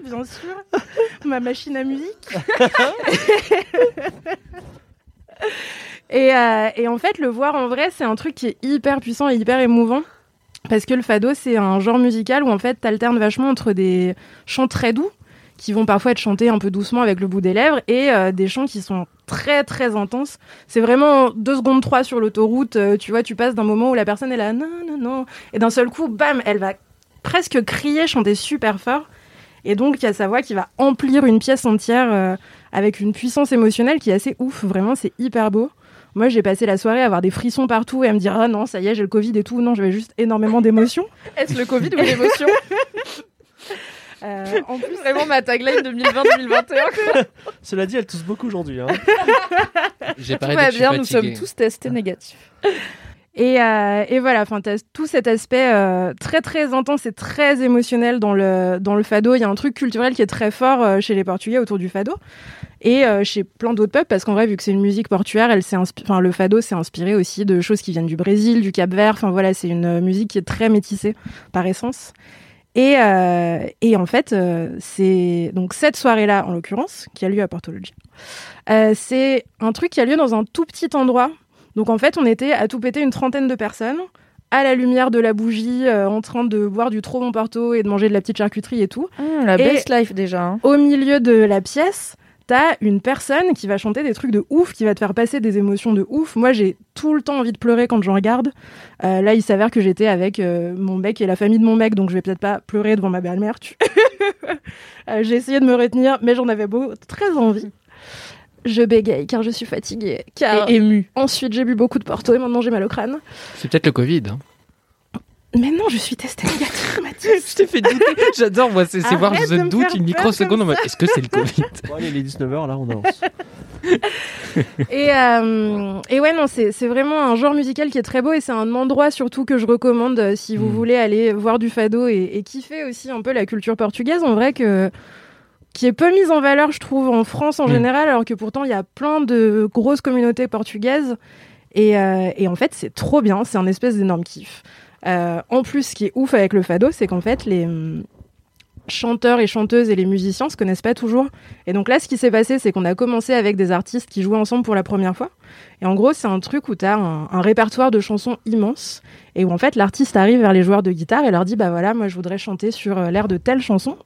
Bien sûr. Ma machine à musique. *laughs* et, euh, et en fait, le voir en vrai, c'est un truc qui est hyper puissant et hyper émouvant. Parce que le fado, c'est un genre musical où en fait, t'alternes vachement entre des chants très doux, qui vont parfois être chantés un peu doucement avec le bout des lèvres, et euh, des chants qui sont très très intenses. C'est vraiment deux secondes trois sur l'autoroute, euh, tu vois, tu passes d'un moment où la personne est là, non, non, non, et d'un seul coup, bam, elle va presque crier, chanter super fort. Et donc, il y a sa voix qui va emplir une pièce entière avec une puissance émotionnelle qui est assez ouf. Vraiment, c'est hyper beau. Moi, j'ai passé la soirée à avoir des frissons partout et à me dire, ah non, ça y est, j'ai le Covid et tout. Non, j'avais juste énormément d'émotions. *laughs* Est-ce le Covid ou l'émotion? *laughs* Euh, en plus, Vraiment ma tagline 2020-2021. *laughs* Cela dit, elle tousse beaucoup aujourd'hui. Hein. J'ai Tout va bien, nous sommes tous testés négatifs. Et, euh, et voilà, tout cet aspect euh, très très intense et très émotionnel dans le, dans le fado. Il y a un truc culturel qui est très fort euh, chez les Portugais autour du fado et chez plein d'autres peuples parce qu'en vrai, vu que c'est une musique portuaire, elle le fado s'est inspiré aussi de choses qui viennent du Brésil, du Cap-Vert. Enfin voilà, c'est une musique qui est très métissée par essence. Et, en fait, c'est donc cette soirée-là, en l'occurrence, qui a lieu à Porto Loggia. Euh, c'est un truc qui a lieu dans un tout petit endroit. Donc en fait, on était à tout péter une trentaine de personnes, à la lumière de la bougie, euh, en train de boire du trop bon Porto et de manger de la petite charcuterie et tout. Mmh, la Et best life déjà. hein. Au milieu de la pièce, t'as une personne qui va chanter des trucs de ouf, qui va te faire passer des émotions de ouf. Moi, j'ai tout le temps envie de pleurer quand je regarde. Euh, là, il s'avère que j'étais avec euh, mon mec et la famille de mon mec, donc je vais peut-être pas pleurer devant ma belle-mère. tu- *laughs* j'ai essayé de me retenir, mais j'en avais beau, très envie. Je bégaye car je suis fatiguée. Car Et ému. ensuite j'ai bu beaucoup de Porto et maintenant j'ai mal au crâne. C'est peut-être le Covid. hein. Mais non, je suis testée négative, *laughs* Mathis. Je t'ai fait douter. J'adore, moi, c'est voir je doute une microseconde est-ce que c'est le Covid? Bon, allez, il est 19h, là, on avance. *laughs* Et, euh, et ouais, non, c'est c'est vraiment un genre musical qui est très beau et c'est un endroit surtout que je recommande euh, si vous voulez aller voir du fado et, et kiffer aussi un peu la culture portugaise. En vrai, que qui est peu mise en valeur, je trouve, en France en Mm. général, alors que pourtant il y a plein de grosses communautés portugaises. Et, euh, et en fait, c'est trop bien, c'est un espèce d'énorme kiff. Euh, en plus, ce qui est ouf avec le fado, c'est qu'en fait, les hum, chanteurs et chanteuses et les musiciens se connaissent pas toujours. Et donc là, ce qui s'est passé, c'est qu'on a commencé avec des artistes qui jouaient ensemble pour la première fois. Et en gros, c'est un truc où tu as un, un répertoire de chansons immense et où en fait, l'artiste arrive vers les joueurs de guitare et leur dit Bah voilà, moi je voudrais chanter sur euh, l'air de telle chanson.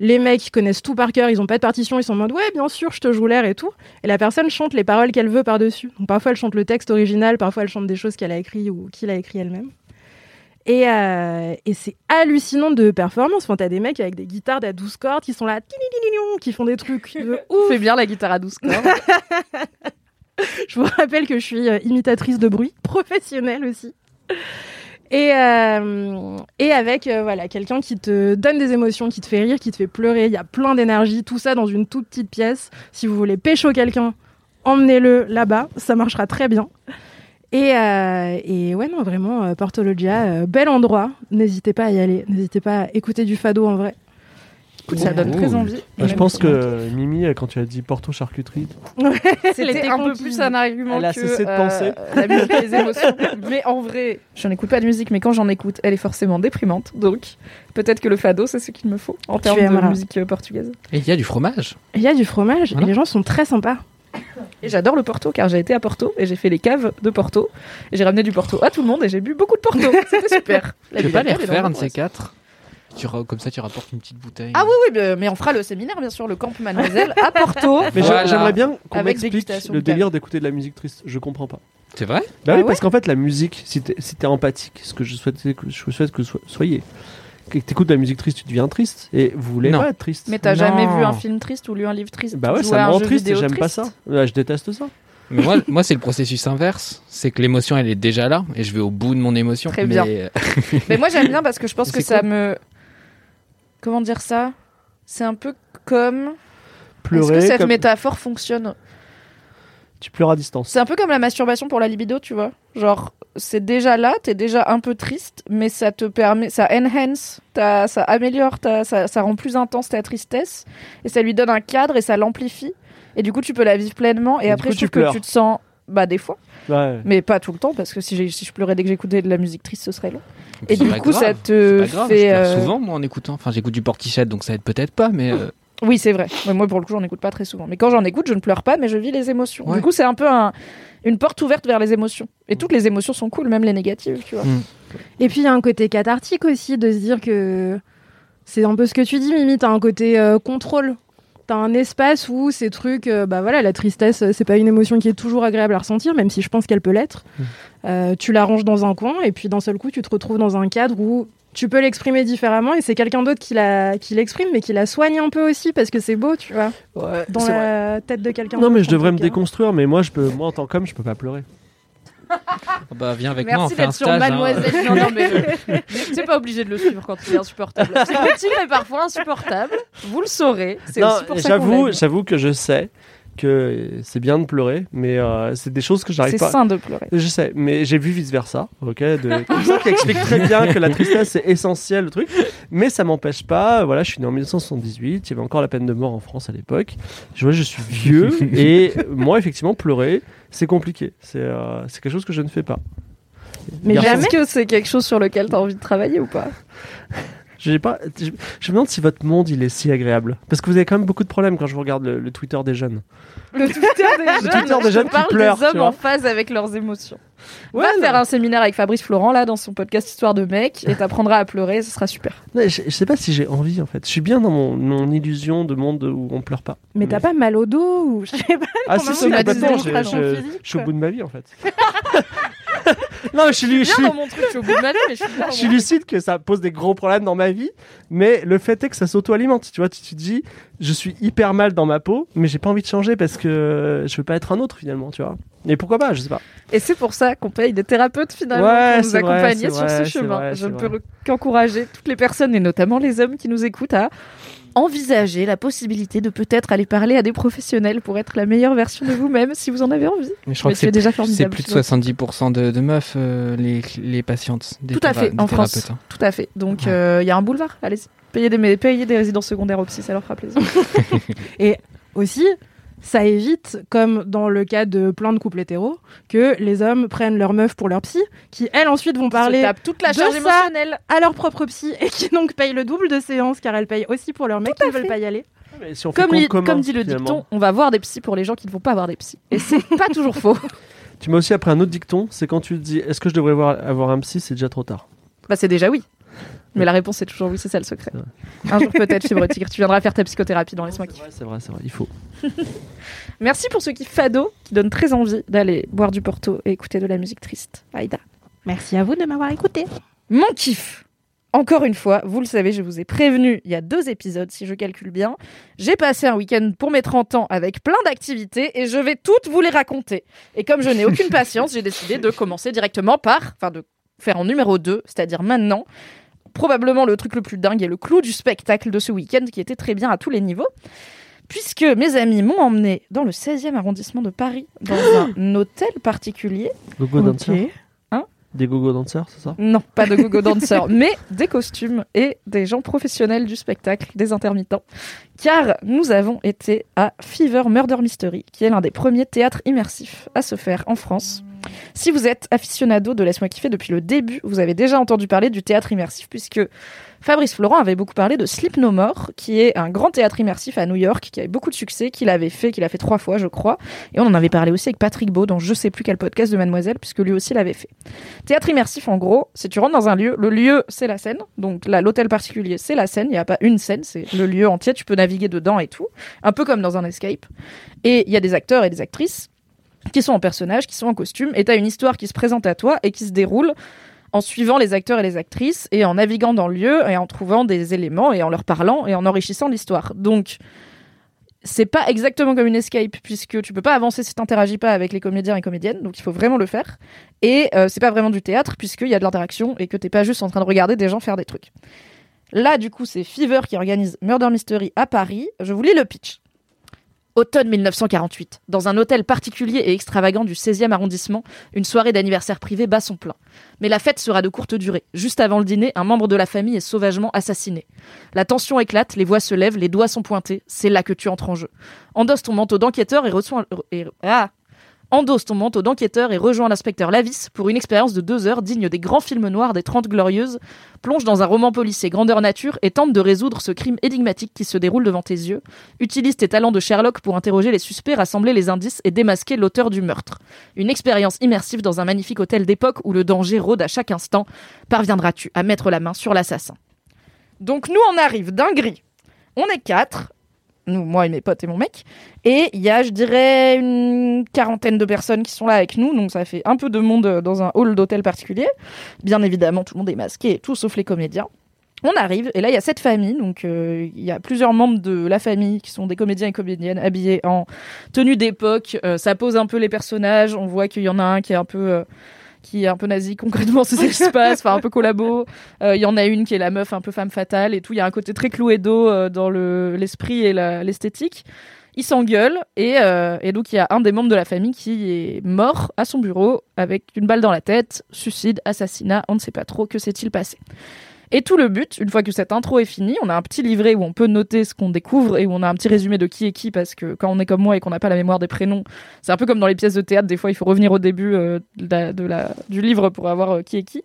Les mecs ils connaissent tout par cœur, ils ont pas de partition, ils sont en mode ouais, bien sûr, je te joue l'air et tout. Et la personne chante les paroles qu'elle veut par-dessus. Donc parfois elle chante le texte original, parfois elle chante des choses qu'elle a écrit ou qu'il a écrit elle-même. Et, euh, et c'est hallucinant de performance. Enfin, t'as des mecs avec des guitares à 12 cordes qui sont là, qui font des trucs de *laughs* ouf. Fais bien la guitare à 12 cordes. *laughs* Je vous rappelle que je suis euh, imitatrice de bruit, professionnelle aussi. Et, euh, et avec euh, voilà quelqu'un qui te donne des émotions, qui te fait rire, qui te fait pleurer. Il y a plein d'énergie, tout ça dans une toute petite pièce. Si vous voulez pécho quelqu'un, emmenez-le là-bas, ça marchera très bien. Et, euh, et ouais, non, vraiment, Porto Loggia, euh, bel endroit. N'hésitez pas à y aller. N'hésitez pas à écouter du fado en vrai. Écoute, ça donne très envie. Bah, je pense que Mimi, quand tu as dit Porto charcuterie, C'était un peu plus un argument Elle a que cessé de euh, penser. la musique et les *laughs* émotions. Mais en vrai, je n'écoute pas de musique, mais quand j'en écoute, elle est forcément déprimante. Donc, peut-être que le fado, c'est ce qu'il me faut en termes de musique euh, portugaise. Et il y a du fromage. Il y a du fromage Voilà. et les gens sont très sympas. Et j'adore le Porto, car j'ai été à Porto et j'ai fait les caves de Porto. Et j'ai ramené du Porto à tout le monde et j'ai bu beaucoup de Porto. *laughs* C'était super. Veux vie pas les refaire, un de ces quatre tu Comme ça, tu rapportes une petite bouteille. Ah oui, oui, mais- on fera le séminaire, bien sûr, le camp Mademoiselle à Porto. *laughs* Mais Voilà. j'aimerais bien qu'on Avec m'explique le délire d'écouter de la musique triste. Je comprends pas. C'est vrai? Bah Ah oui, ouais parce qu'en fait, la musique, si t'es si empathique, ce que je souhaite que, je souhaite que so- soyez, que t'écoutes de la musique triste, tu deviens triste. Et vous voulez Non. pas être triste. Mais t'as jamais vu un film triste ou lu un livre triste Bah ouais, ça me rend triste et j'aime pas ça. Ouais, je déteste ça. Mais moi, moi c'est le processus inverse. C'est que l'émotion, elle est déjà là et je vais au bout de mon émotion. Très mais... bien. Mais moi j'aime *laughs* bien parce que je pense que ça me. Comment dire ça? C'est un peu comme. Est-ce Pleurer, que cette comme- métaphore fonctionne? Tu pleures à distance. C'est un peu comme la masturbation pour la libido, tu vois. Genre, c'est déjà là, t'es déjà un peu triste, mais ça te permet, ça enhance, ça améliore, ça, ça rend plus intense ta tristesse, et ça lui donne un cadre et ça l'amplifie. Et du coup, tu peux la vivre pleinement. Et, Et après, je tu trouve que tu te sens, bah, des fois, Ouais. mais pas tout le temps, parce que si, je pleurais dès que j'écoutais de la musique triste, ce serait long. Et du coup, grave, ça te grave, fait. Je pleure euh, souvent, moi, en écoutant. Enfin, j'écoute du Portichet, donc ça aide peut-être pas, mais. euh, Oui, c'est vrai. Moi, pour le coup, j'en écoute pas très souvent. Mais quand j'en écoute, je ne pleure pas, mais je vis les émotions. Ouais. Du coup, c'est un peu un- une porte ouverte vers les émotions. Et toutes les émotions sont cool, même les négatives, tu vois. Mm. Et puis il y a un côté cathartique aussi de se dire que c'est un peu ce que tu dis, Mimi. T'as un côté euh, contrôle. T'as un espace où ces trucs, euh, bah voilà, la tristesse, c'est pas une émotion qui est toujours agréable à ressentir, même si je pense qu'elle peut l'être. Euh, tu la ranges dans un coin et puis d'un seul coup, tu te retrouves dans un cadre où tu peux l'exprimer différemment et c'est quelqu'un d'autre qui la- qui l'exprime, mais qui la soigne un peu aussi parce que c'est beau, tu vois, dans la tête de quelqu'un. Non, mais je devrais me déconstruire, mais moi, je peux, moi en tant qu'homme, je peux pas pleurer. Bah, viens avec moi, on Merci fait un d'être sur stage. hein. Mademoiselle. Non, non, *laughs* mais euh, c'est pas obligé de le suivre quand il est insupportable. C'est petit, mais parfois insupportable. Vous le saurez. C'est Non, aussi pour ça j'avoue, j'avoue que je sais que c'est bien de pleurer, mais euh, c'est des choses que j'arrive C'est pas. sain de pleurer. Je sais, mais j'ai vu vice versa, ok, de *laughs* comme ça qui explique très bien que la tristesse c'est essentiel le truc, mais ça m'empêche pas. Voilà, je suis né en 1978, il y avait encore la peine de mort en France à l'époque. Je vois, je suis vieux *laughs* et moi effectivement pleurer c'est compliqué. C'est euh, c'est quelque chose que je ne fais pas. Mais est-ce que c'est quelque chose sur lequel tu as envie de travailler ou pas? J'ai pas, je, je me demande si votre monde il est si agréable. Parce que vous avez quand même beaucoup de problèmes quand je vous regarde le, le Twitter des jeunes. Le Twitter des jeunes, Twitter des je jeunes qui parle pleurent, des hommes en phase avec leurs émotions. Ouais, Va non. faire un séminaire avec Fabrice Florent là dans son podcast Histoire de mec et t'apprendras à pleurer, ce sera super. Ouais, je, je sais pas si j'ai envie en fait. Je suis bien dans mon, mon illusion de monde où on pleure pas. Mais t'as pas mal au dos ou je sais pas. Ah si, tu si, complètement. Je, suis au bout de ma vie en fait. *laughs* *laughs* non, mais je suis, lu- je Bien suis- dans mon truc, je suis au bout de ma vie, mais je suis bien dans je suis mon lucide que ça pose des gros problèmes dans ma vie, mais le fait est que ça s'auto-alimente. Tu vois, tu te dis, je suis hyper mal dans ma peau, mais j'ai pas envie de changer parce que je veux pas être un autre finalement, tu vois. Et pourquoi pas, je sais pas. Et c'est pour ça qu'on paye des thérapeutes finalement Ouais, pour nous vrai, accompagner sur vrai, ce chemin. vrai, Je ne peux qu'encourager toutes les personnes et notamment les hommes qui nous écoutent à envisager la possibilité de peut-être aller parler à des professionnels pour être la meilleure version de vous-même si vous en avez envie. Mais je crois Mais que c'est déjà c'est formidable. plus de tu vois. 70% de, de meufs, euh, les, les patientes. Des Tout à fait, en France. hein. Tout à fait. Donc il y a un boulevard, allez-y. Payez des, payez des résidences secondaires au psy, ça leur fera plaisir. *laughs* Et aussi, ça évite, comme dans le cas de plein de couples hétéros, que les hommes prennent leur meuf pour leur psy, qui elles ensuite vont parler toute la de charge ça émotionnelle. à leur propre psy *laughs* et qui donc payent le double de séances car elles payent aussi pour leur mec qui ne veulent pas y aller. Mais si on fait Comme, compte li- commun, comme dit le finalement. dicton, on va voir des psys pour les gens qui ne vont pas avoir des psys. Et c'est *laughs* pas toujours faux. Tu m'as aussi appris un autre dicton, c'est quand tu te dis, est-ce que je devrais voir- avoir un psy, c'est déjà trop tard. Bah c'est déjà oui. Mais la réponse est toujours oui, c'est ça le secret. Un jour peut-être, Fibre Tigre, tu viendras faire ta psychothérapie dans Laisse-moi kiffer. C'est vrai, c'est vrai, il faut. *laughs* Merci pour ce kiff fado qui donne très envie d'aller boire du porto et écouter de la musique triste. Aïda. Merci à vous de m'avoir écouté. Mon kiff encore une fois, vous le savez, je vous ai prévenu il y a deux épisodes, si je calcule bien. J'ai passé un week-end pour mes 30 ans avec plein d'activités et je vais toutes vous les raconter. Et comme je n'ai aucune *laughs* patience, j'ai décidé de commencer directement par, enfin de faire en numéro 2, c'est-à-dire maintenant, probablement le truc le plus dingue et le clou du spectacle de ce week-end qui était très bien à tous les niveaux. Puisque mes amis m'ont emmené dans le 16e arrondissement de Paris, dans *gasps* un hôtel particulier. Gogo Dancer. Hein Des gogo danseurs, c'est ça? Non, pas de gogo *laughs* danseurs, mais des costumes et des gens professionnels du spectacle, des intermittents. Car nous avons été à Fever Murder Mystery, qui est l'un des premiers théâtres immersifs à se faire en France. Si vous êtes aficionado de Laisse-moi kiffer depuis le début, vous avez déjà entendu parler du théâtre immersif, puisque Fabrice Florent avait beaucoup parlé de Sleep No More, qui est un grand théâtre immersif à New York, qui avait beaucoup de succès, qu'il avait fait, qu'il a fait trois fois, je crois. Et on en avait parlé aussi avec Patrick Beau, dans je sais plus quel podcast de Mademoiselle, puisque lui aussi l'avait fait. Théâtre immersif, en gros, c'est tu rentres dans un lieu, le lieu, c'est la scène. Donc là, l'hôtel particulier, c'est la scène. Il n'y a pas une scène, c'est le lieu entier. Tu peux naviguer dedans et tout. Un peu comme dans un escape. Et il y a des acteurs et des actrices qui sont en personnage, qui sont en costume, et tu as une histoire qui se présente à toi et qui se déroule en suivant les acteurs et les actrices et en naviguant dans le lieu et en trouvant des éléments et en leur parlant et en enrichissant l'histoire. Donc c'est pas exactement comme une escape puisque tu peux pas avancer si t'interagis pas avec les comédiens et comédiennes, donc il faut vraiment le faire. Et euh, c'est pas vraiment du théâtre puisqu'il y a de l'interaction et que t'es pas juste en train de regarder des gens faire des trucs. Là, du coup, c'est Fever qui organise Murder Mystery à Paris. Je vous lis le pitch. Automne 1948. Dans un hôtel particulier et extravagant du 16e arrondissement, une soirée d'anniversaire privé bat son plein. Mais la fête sera de courte durée. Juste avant le dîner, un membre de la famille est sauvagement assassiné. La tension éclate, les voix se lèvent, les doigts sont pointés. C'est là que tu entres en jeu. Endosse ton manteau d'enquêteur et reçois... et- ah Endosse ton manteau d'enquêteur et rejoins l'inspecteur Lavis pour une expérience de deux heures digne des grands films noirs des Trente Glorieuses. Plonge dans un roman policier grandeur nature et tente de résoudre ce crime énigmatique qui se déroule devant tes yeux. Utilise tes talents de Sherlock pour interroger les suspects, rassembler les indices et démasquer l'auteur du meurtre. Une expérience immersive dans un magnifique hôtel d'époque où le danger rôde à chaque instant. Parviendras-tu à mettre la main sur l'assassin? Donc nous on arrive dinguerie. On est quatre, nous, moi et mes potes et mon mec. Et il y a, je dirais, une quarantaine de personnes qui sont là avec nous. Donc ça fait un peu de monde euh, dans un hall d'hôtel particulier. Bien évidemment, tout le monde est masqué tout, sauf les comédiens. On arrive, et là, il y a cette famille. Donc, euh, il y a plusieurs membres de la famille qui sont des comédiens et comédiennes habillés en tenue d'époque. Euh, ça pose un peu les personnages. On voit qu'il y en a un qui est un peu... qui est un peu nazi concrètement c'est ce qui se passe enfin un peu collabo. *laughs* Euh, il y en a une qui est la meuf un peu femme fatale et tout. Il y a un côté très Cluedo euh, dans le l'esprit et l'esthétique. Ils s'engueulent et, euh, et donc il y a un des membres de la famille qui est mort à son bureau avec une balle dans la tête suicide assassinat on ne sait pas trop que s'est-il passé et tout le but, une fois que cette intro est finie, on a un petit livret où on peut noter ce qu'on découvre et où on a un petit résumé de qui est qui parce que quand on est comme moi et qu'on n'a pas la mémoire des prénoms, c'est un peu comme dans les pièces de théâtre, des fois il faut revenir au début euh, de la- de la- du livre pour avoir euh, qui est qui.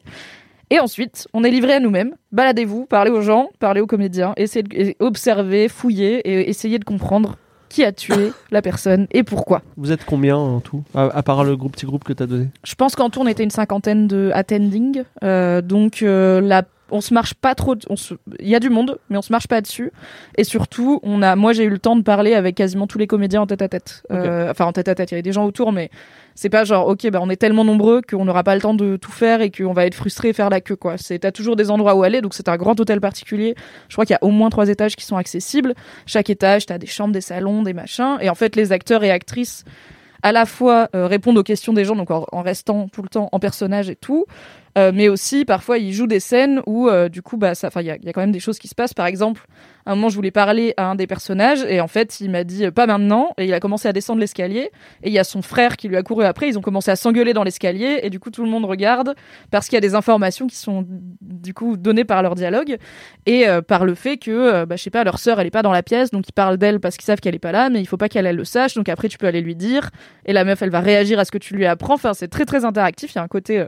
Et ensuite, on est livré à nous-mêmes. Baladez-vous, parlez aux gens, parlez aux comédiens, essayez de et observer, fouiller et essayez de comprendre qui a tué la personne et pourquoi. Vous êtes combien en tout? À, à part le groupe, petit groupe que t'as donné? Je pense qu'en tout, on était une cinquantaine de attending. Euh, donc, euh, la, on se marche pas trop. se- Il y a du monde, mais on se marche pas dessus. Et surtout, on a, moi, j'ai eu le temps de parler avec quasiment tous les comédiens en tête à tête. Euh, Enfin, en tête à tête, il y avait des gens autour, mais c'est pas genre, ok, bah, on est tellement nombreux qu'on n'aura pas le temps de tout faire et qu'on va être frustré et faire la queue, quoi. C'est, t'as toujours des endroits où aller, donc c'est un grand hôtel particulier. Je crois qu'il y a au moins trois étages qui sont accessibles. Chaque étage, t'as des chambres, des salons, des machins. Et en fait, les acteurs et actrices à la fois euh, répondent aux questions des gens, donc en, en restant tout le temps en personnage et tout, euh, mais aussi parfois ils jouent des scènes où euh, du coup bah il y a, il y a quand même des choses qui se passent. Par exemple, à un moment je voulais parler à un des personnages et en fait il m'a dit euh, pas maintenant et il a commencé à descendre l'escalier et il y a son frère qui lui a couru après. Ils ont commencé à s'engueuler dans l'escalier et du coup tout le monde regarde parce qu'il y a des informations qui sont du coup données par leur dialogue et euh, par le fait que euh, bah, je sais pas leur sœur elle est pas dans la pièce donc ils parlent d'elle parce qu'ils savent qu'elle est pas là mais il faut pas qu'elle elle le sache donc après tu peux aller lui dire et la meuf elle va réagir à ce que tu lui apprends enfin c'est très très interactif il y a un côté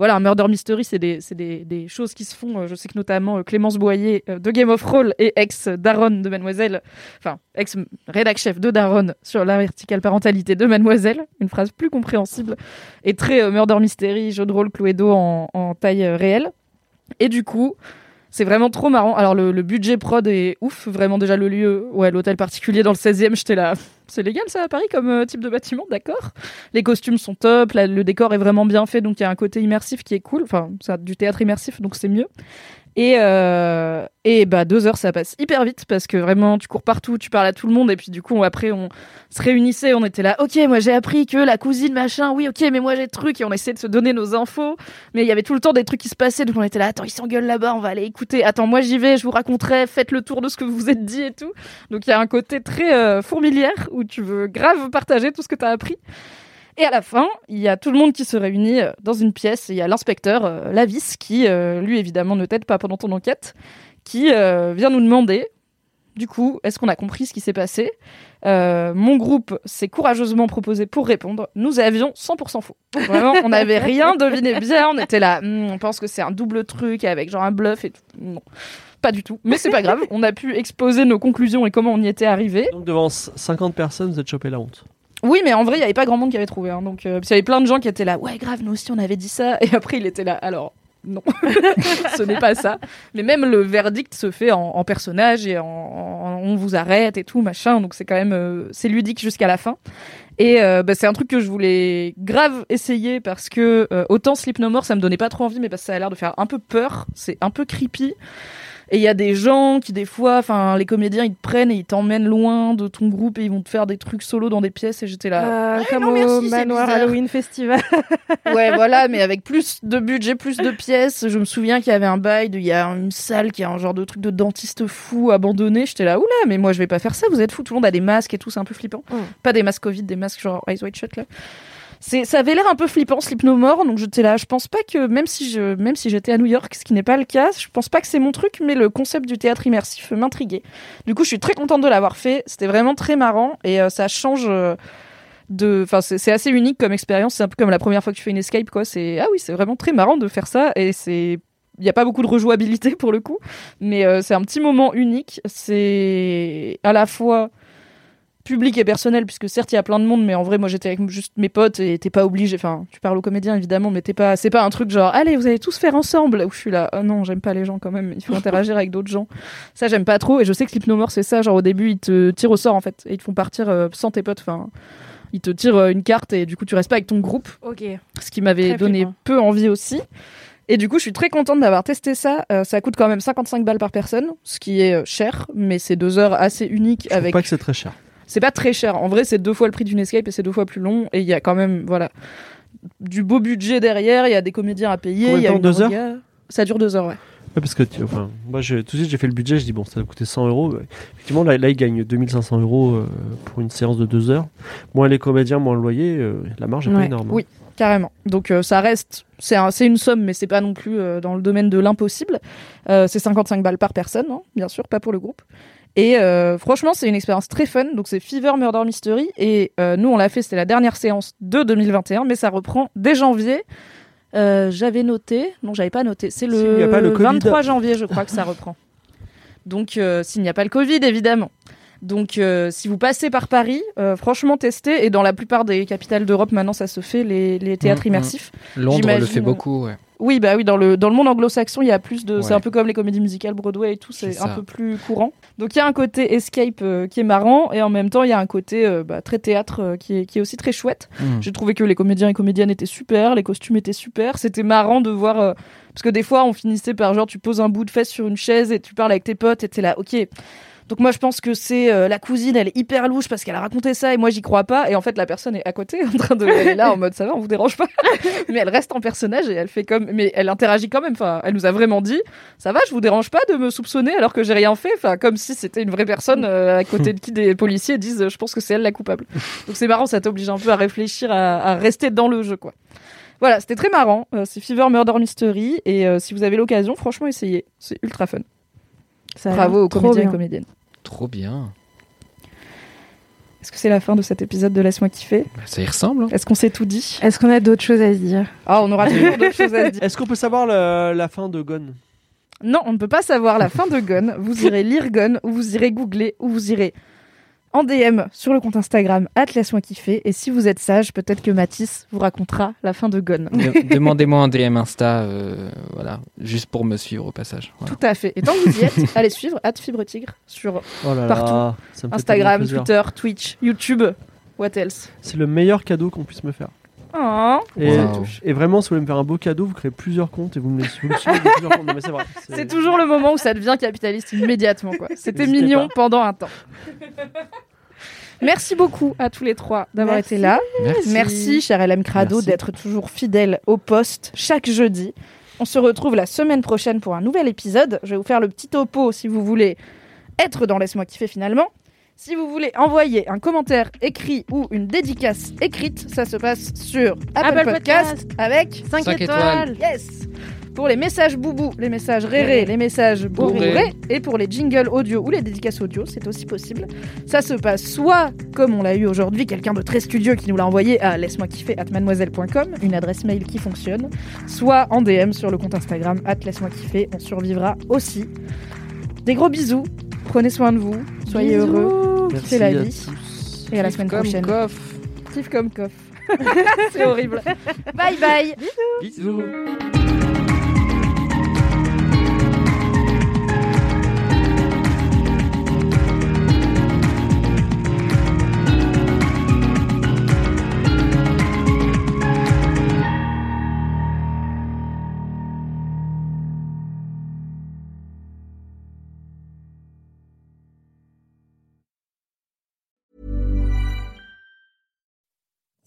voilà, un murder mystery, c'est des, des, choses qui se font. Euh, Je sais que notamment euh, Clémence Boyer euh, de Game of Thrones et ex Daron de Mademoiselle, enfin ex rédac chef de Daron sur la verticale parentalité de Mademoiselle, une phrase plus compréhensible et très murder mystery, jeu de rôle Cluedo en, en taille réelle. Et du coup, c'est vraiment trop marrant. Alors le, le budget prod est ouf, vraiment déjà le lieu, ouais, l'hôtel particulier dans le 16e, j'étais là. C'est légal ça à Paris comme euh, type de bâtiment, d'accord Les costumes sont top, le décor est vraiment bien fait, donc il y a un côté immersif qui est cool. Enfin, c'est du théâtre immersif, donc c'est mieux. Et, euh, et bah deux heures ça passe hyper vite parce que vraiment tu cours partout, tu parles à tout le monde. Et puis du coup après on se réunissait, on était là, ok moi j'ai appris que la cousine machin, oui ok mais moi j'ai le truc et on essayait de se donner nos infos, mais il y avait tout le temps des trucs qui se passaient. Donc on était là, attends ils s'engueulent là-bas, on va aller écouter, attends moi j'y vais, je vous raconterai, faites le tour de ce que vous vous êtes dit et tout. Donc il y a un côté très euh, fourmilière où tu veux grave partager tout ce que tu as appris. Et à la fin, il y a tout le monde qui se réunit euh, dans une pièce. Il y a l'inspecteur euh, Lavis qui, euh, lui évidemment, ne t'aide pas pendant ton enquête, qui vient nous demander, du coup, est-ce qu'on a compris ce qui s'est passé? Mon groupe s'est courageusement proposé pour répondre. Nous avions 100% faux. Vraiment, on n'avait rien deviné bien. On était là, Hmm, on pense que c'est un double truc avec genre un bluff et tout. Non. Pas du tout, mais c'est pas grave. On a pu exposer nos conclusions et comment on y était arrivé. Donc devant c- 50 personnes, vous êtes chopé la honte. Oui, mais en vrai, il y avait pas grand monde qui avait trouvé. hein, donc, euh, qu'il y avait plein de gens qui étaient là. Ouais, grave, nous aussi, on avait dit ça. *laughs* Et après, il était là. Alors, non, *laughs* ce n'est pas ça. Mais même le verdict se fait en, en personnage et en- on vous arrête et tout machin. Donc c'est quand même euh, c'est ludique jusqu'à la fin. Et euh, bah, c'est un truc que je voulais grave essayer parce que euh, autant Sleep No More ça me donnait pas trop envie, mais parce que ça a l'air de faire un peu peur. C'est un peu creepy. Et il y a des gens qui, des fois, enfin, les comédiens, ils te prennent et ils t'emmènent loin de ton groupe et ils vont te faire des trucs solo dans des pièces. Et j'étais là. Euh, Ouais, comme non, au merci, c'est Manoir. Halloween Festival. *laughs* Ouais, voilà, *laughs* mais avec plus de budget, plus de pièces. Je me souviens qu'il y avait un bail, il y a une salle qui a un genre de truc de dentiste fou abandonné. J'étais là, oula, mais moi je vais pas faire ça, vous êtes fous. Tout le monde a des masques et tout, c'est un peu flippant. Pas des masques Covid, des masques genre Eyes Wide Shut là. C'est, ça avait l'air un peu flippant, Sleep No More, donc j'étais là. Je pense pas que, même si je, même si j'étais à New York, ce qui n'est pas le cas, je pense pas que c'est mon truc, mais le concept du théâtre immersif m'intriguait. Du coup, je suis très contente de l'avoir fait. C'était vraiment très marrant et euh, ça change. euh, de enfin c'est c'est assez unique comme expérience c'est un peu comme la première fois que tu fais une escape quoi c'est ah oui c'est vraiment très marrant de faire ça et c'est il n'y a pas beaucoup de rejouabilité pour le coup mais euh, c'est un petit moment unique c'est à la fois public et personnel puisque certes il y a plein de monde mais en vrai moi j'étais avec juste mes potes et t'es pas obligé enfin tu parles aux comédiens évidemment mais t'es pas c'est pas un truc genre allez vous allez tous faire ensemble où je suis là oh non j'aime pas les gens quand même il faut interagir avec d'autres gens ça j'aime pas trop et je sais que More c'est ça genre au début ils te tirent au sort en fait et ils te font partir euh, sans tes potes enfin ils te tirent euh, une carte et du coup tu restes pas avec ton groupe Ok. ce qui m'avait donné flippant. peu envie aussi. Et du coup, je suis très contente d'avoir testé ça. Euh, ça coûte quand même 55 balles par personne, ce qui est cher, mais c'est deux heures assez uniques Je avec. pas que c'est très cher. C'est pas très cher. En vrai, c'est deux fois le prix d'une escape et c'est deux fois plus long. Et il y a quand même, voilà, du beau budget derrière. Il y a des comédiens à payer. Il y a une deux heures. Ça dure deux heures, ouais. Ouais, parce que tu- enfin, moi, je, tout de suite, j'ai fait le budget, je dis bon, ça va coûter 100 euros. Ouais. Effectivement, là, là, ils gagnent 2500 euros euh, pour une séance de deux heures. Moins les comédiens, moins le loyer, euh, la marge est pas énorme. hein. Oui, carrément. Donc euh, ça reste, c'est un- c'est une somme, mais c'est pas non plus euh, dans le domaine de l'impossible. Euh, c'est 55 balles par personne, hein, bien sûr, pas pour le groupe. Et euh, franchement, c'est une expérience très fun. Donc c'est Fever Murder Mystery et euh, nous on l'a fait, c'était la dernière séance de 2021, mais ça reprend dès janvier. Euh, j'avais noté, non, j'avais pas noté. C'est le, pas le Covid. 23 janvier, je crois que ça reprend. Donc, euh, s'il n'y a pas le Covid, évidemment. Donc, euh, si vous passez par Paris, euh, franchement, testez. Et dans la plupart des capitales d'Europe, maintenant, ça se fait, les, les théâtres Mm, mm. immersifs. Londres le fait beaucoup, ouais. Oui, bah oui, dans le, dans le monde anglo-saxon, il y a plus de. C'est un peu comme les comédies musicales Broadway et tout, c'est un peu plus courant. Donc, il y a un côté escape euh, qui est marrant, et en même temps, il y a un côté euh, bah, très théâtre euh, qui, est, qui est aussi très chouette. Mm. J'ai trouvé que les comédiens et comédiennes étaient super, les costumes étaient super. C'était marrant de voir. parce que des fois, on finissait par genre, tu poses un bout de fesse sur une chaise et tu parles avec tes potes et t'es là, ok. Donc moi je pense que c'est euh, la cousine, elle est hyper louche parce qu'elle a raconté ça et moi j'y crois pas. Et en fait la personne est à côté *laughs* en train de elle est là en mode ça va on vous dérange pas. *laughs* Mais elle reste en personnage et elle fait comme mais elle interagit quand même. Enfin elle nous a vraiment dit ça va je vous dérange pas de me soupçonner alors que j'ai rien fait. Enfin comme si c'était une vraie personne euh, à côté de qui des policiers disent je pense que c'est elle la coupable. Donc c'est marrant ça t'oblige un peu à réfléchir à, à rester dans le jeu quoi. Voilà c'était très marrant Euh, c'est Fever Murder Mystery et euh, si vous avez l'occasion franchement essayez. C'est ultra fun. Ça bravo aux comédiens. et comédiennes Trop bien. est-ce que c'est la fin de cet épisode de Laisse-moi kiffer? Ça y ressemble. hein. Est-ce qu'on s'est tout dit? Est-ce qu'on a d'autres choses à se dire? Ah, on aura toujours d'autres choses à se dire. Est-ce qu'on peut savoir le- la fin de Gone? Non, on ne peut pas savoir la fin de Gone. Vous irez lire Gone, ou vous irez googler, ou vous irez en DM sur le compte Instagram Laisse-moi kiffer. Et si vous êtes sage, peut-être que Mathis vous racontera la fin de Gone. De- *laughs* Demandez-moi un DM Insta, euh, voilà, juste pour me suivre au passage. Voilà. Tout à fait. Et tant que vous y êtes, *laughs* allez suivre Fibre Tigre sur Oh là partout. Instagram. Twitter, Twitch, YouTube. What else? C'est le meilleur cadeau qu'on puisse me faire. Oh, Et, vraiment, si vous voulez me faire un beau cadeau, vous créez plusieurs comptes et vous me, vous suivez de plusieurs comptes. Non, mais c'est vrai. C'est toujours le moment où ça devient capitaliste immédiatement. quoi. *laughs* C'était N'hésitez mignon pas. pendant un temps. Merci beaucoup à tous les trois d'avoir Merci. été là. Merci. cher LM Crado, Merci. d'être toujours fidèle au poste chaque jeudi. On se retrouve la semaine prochaine pour un nouvel épisode. Je vais vous faire le petit topo si vous voulez être dans Laisse-moi kiffer finalement. Si vous voulez envoyer un commentaire écrit ou une dédicace écrite, ça se passe sur Apple, Apple Podcast, Podcast. avec 5 Cinq étoiles. Yes Pour les messages boubou, les messages réré, les messages Bourré. et pour les jingles audio ou les dédicaces audio, c'est aussi possible. Ça se passe soit, comme on l'a eu aujourd'hui, quelqu'un de très studieux qui nous l'a envoyé à laisse-moi kiffer at mademoiselle.com, une adresse mail qui fonctionne, soit en DM sur le compte Instagram at laisse-moi kiffer, on survivra aussi. Des gros bisous, prenez soin de vous, soyez Bisous. heureux, kiffez la à vie, tous. et à la Kiff semaine comme prochaine. coff. Kiff comme coff. *laughs* c'est horrible. Bye bye Bisous.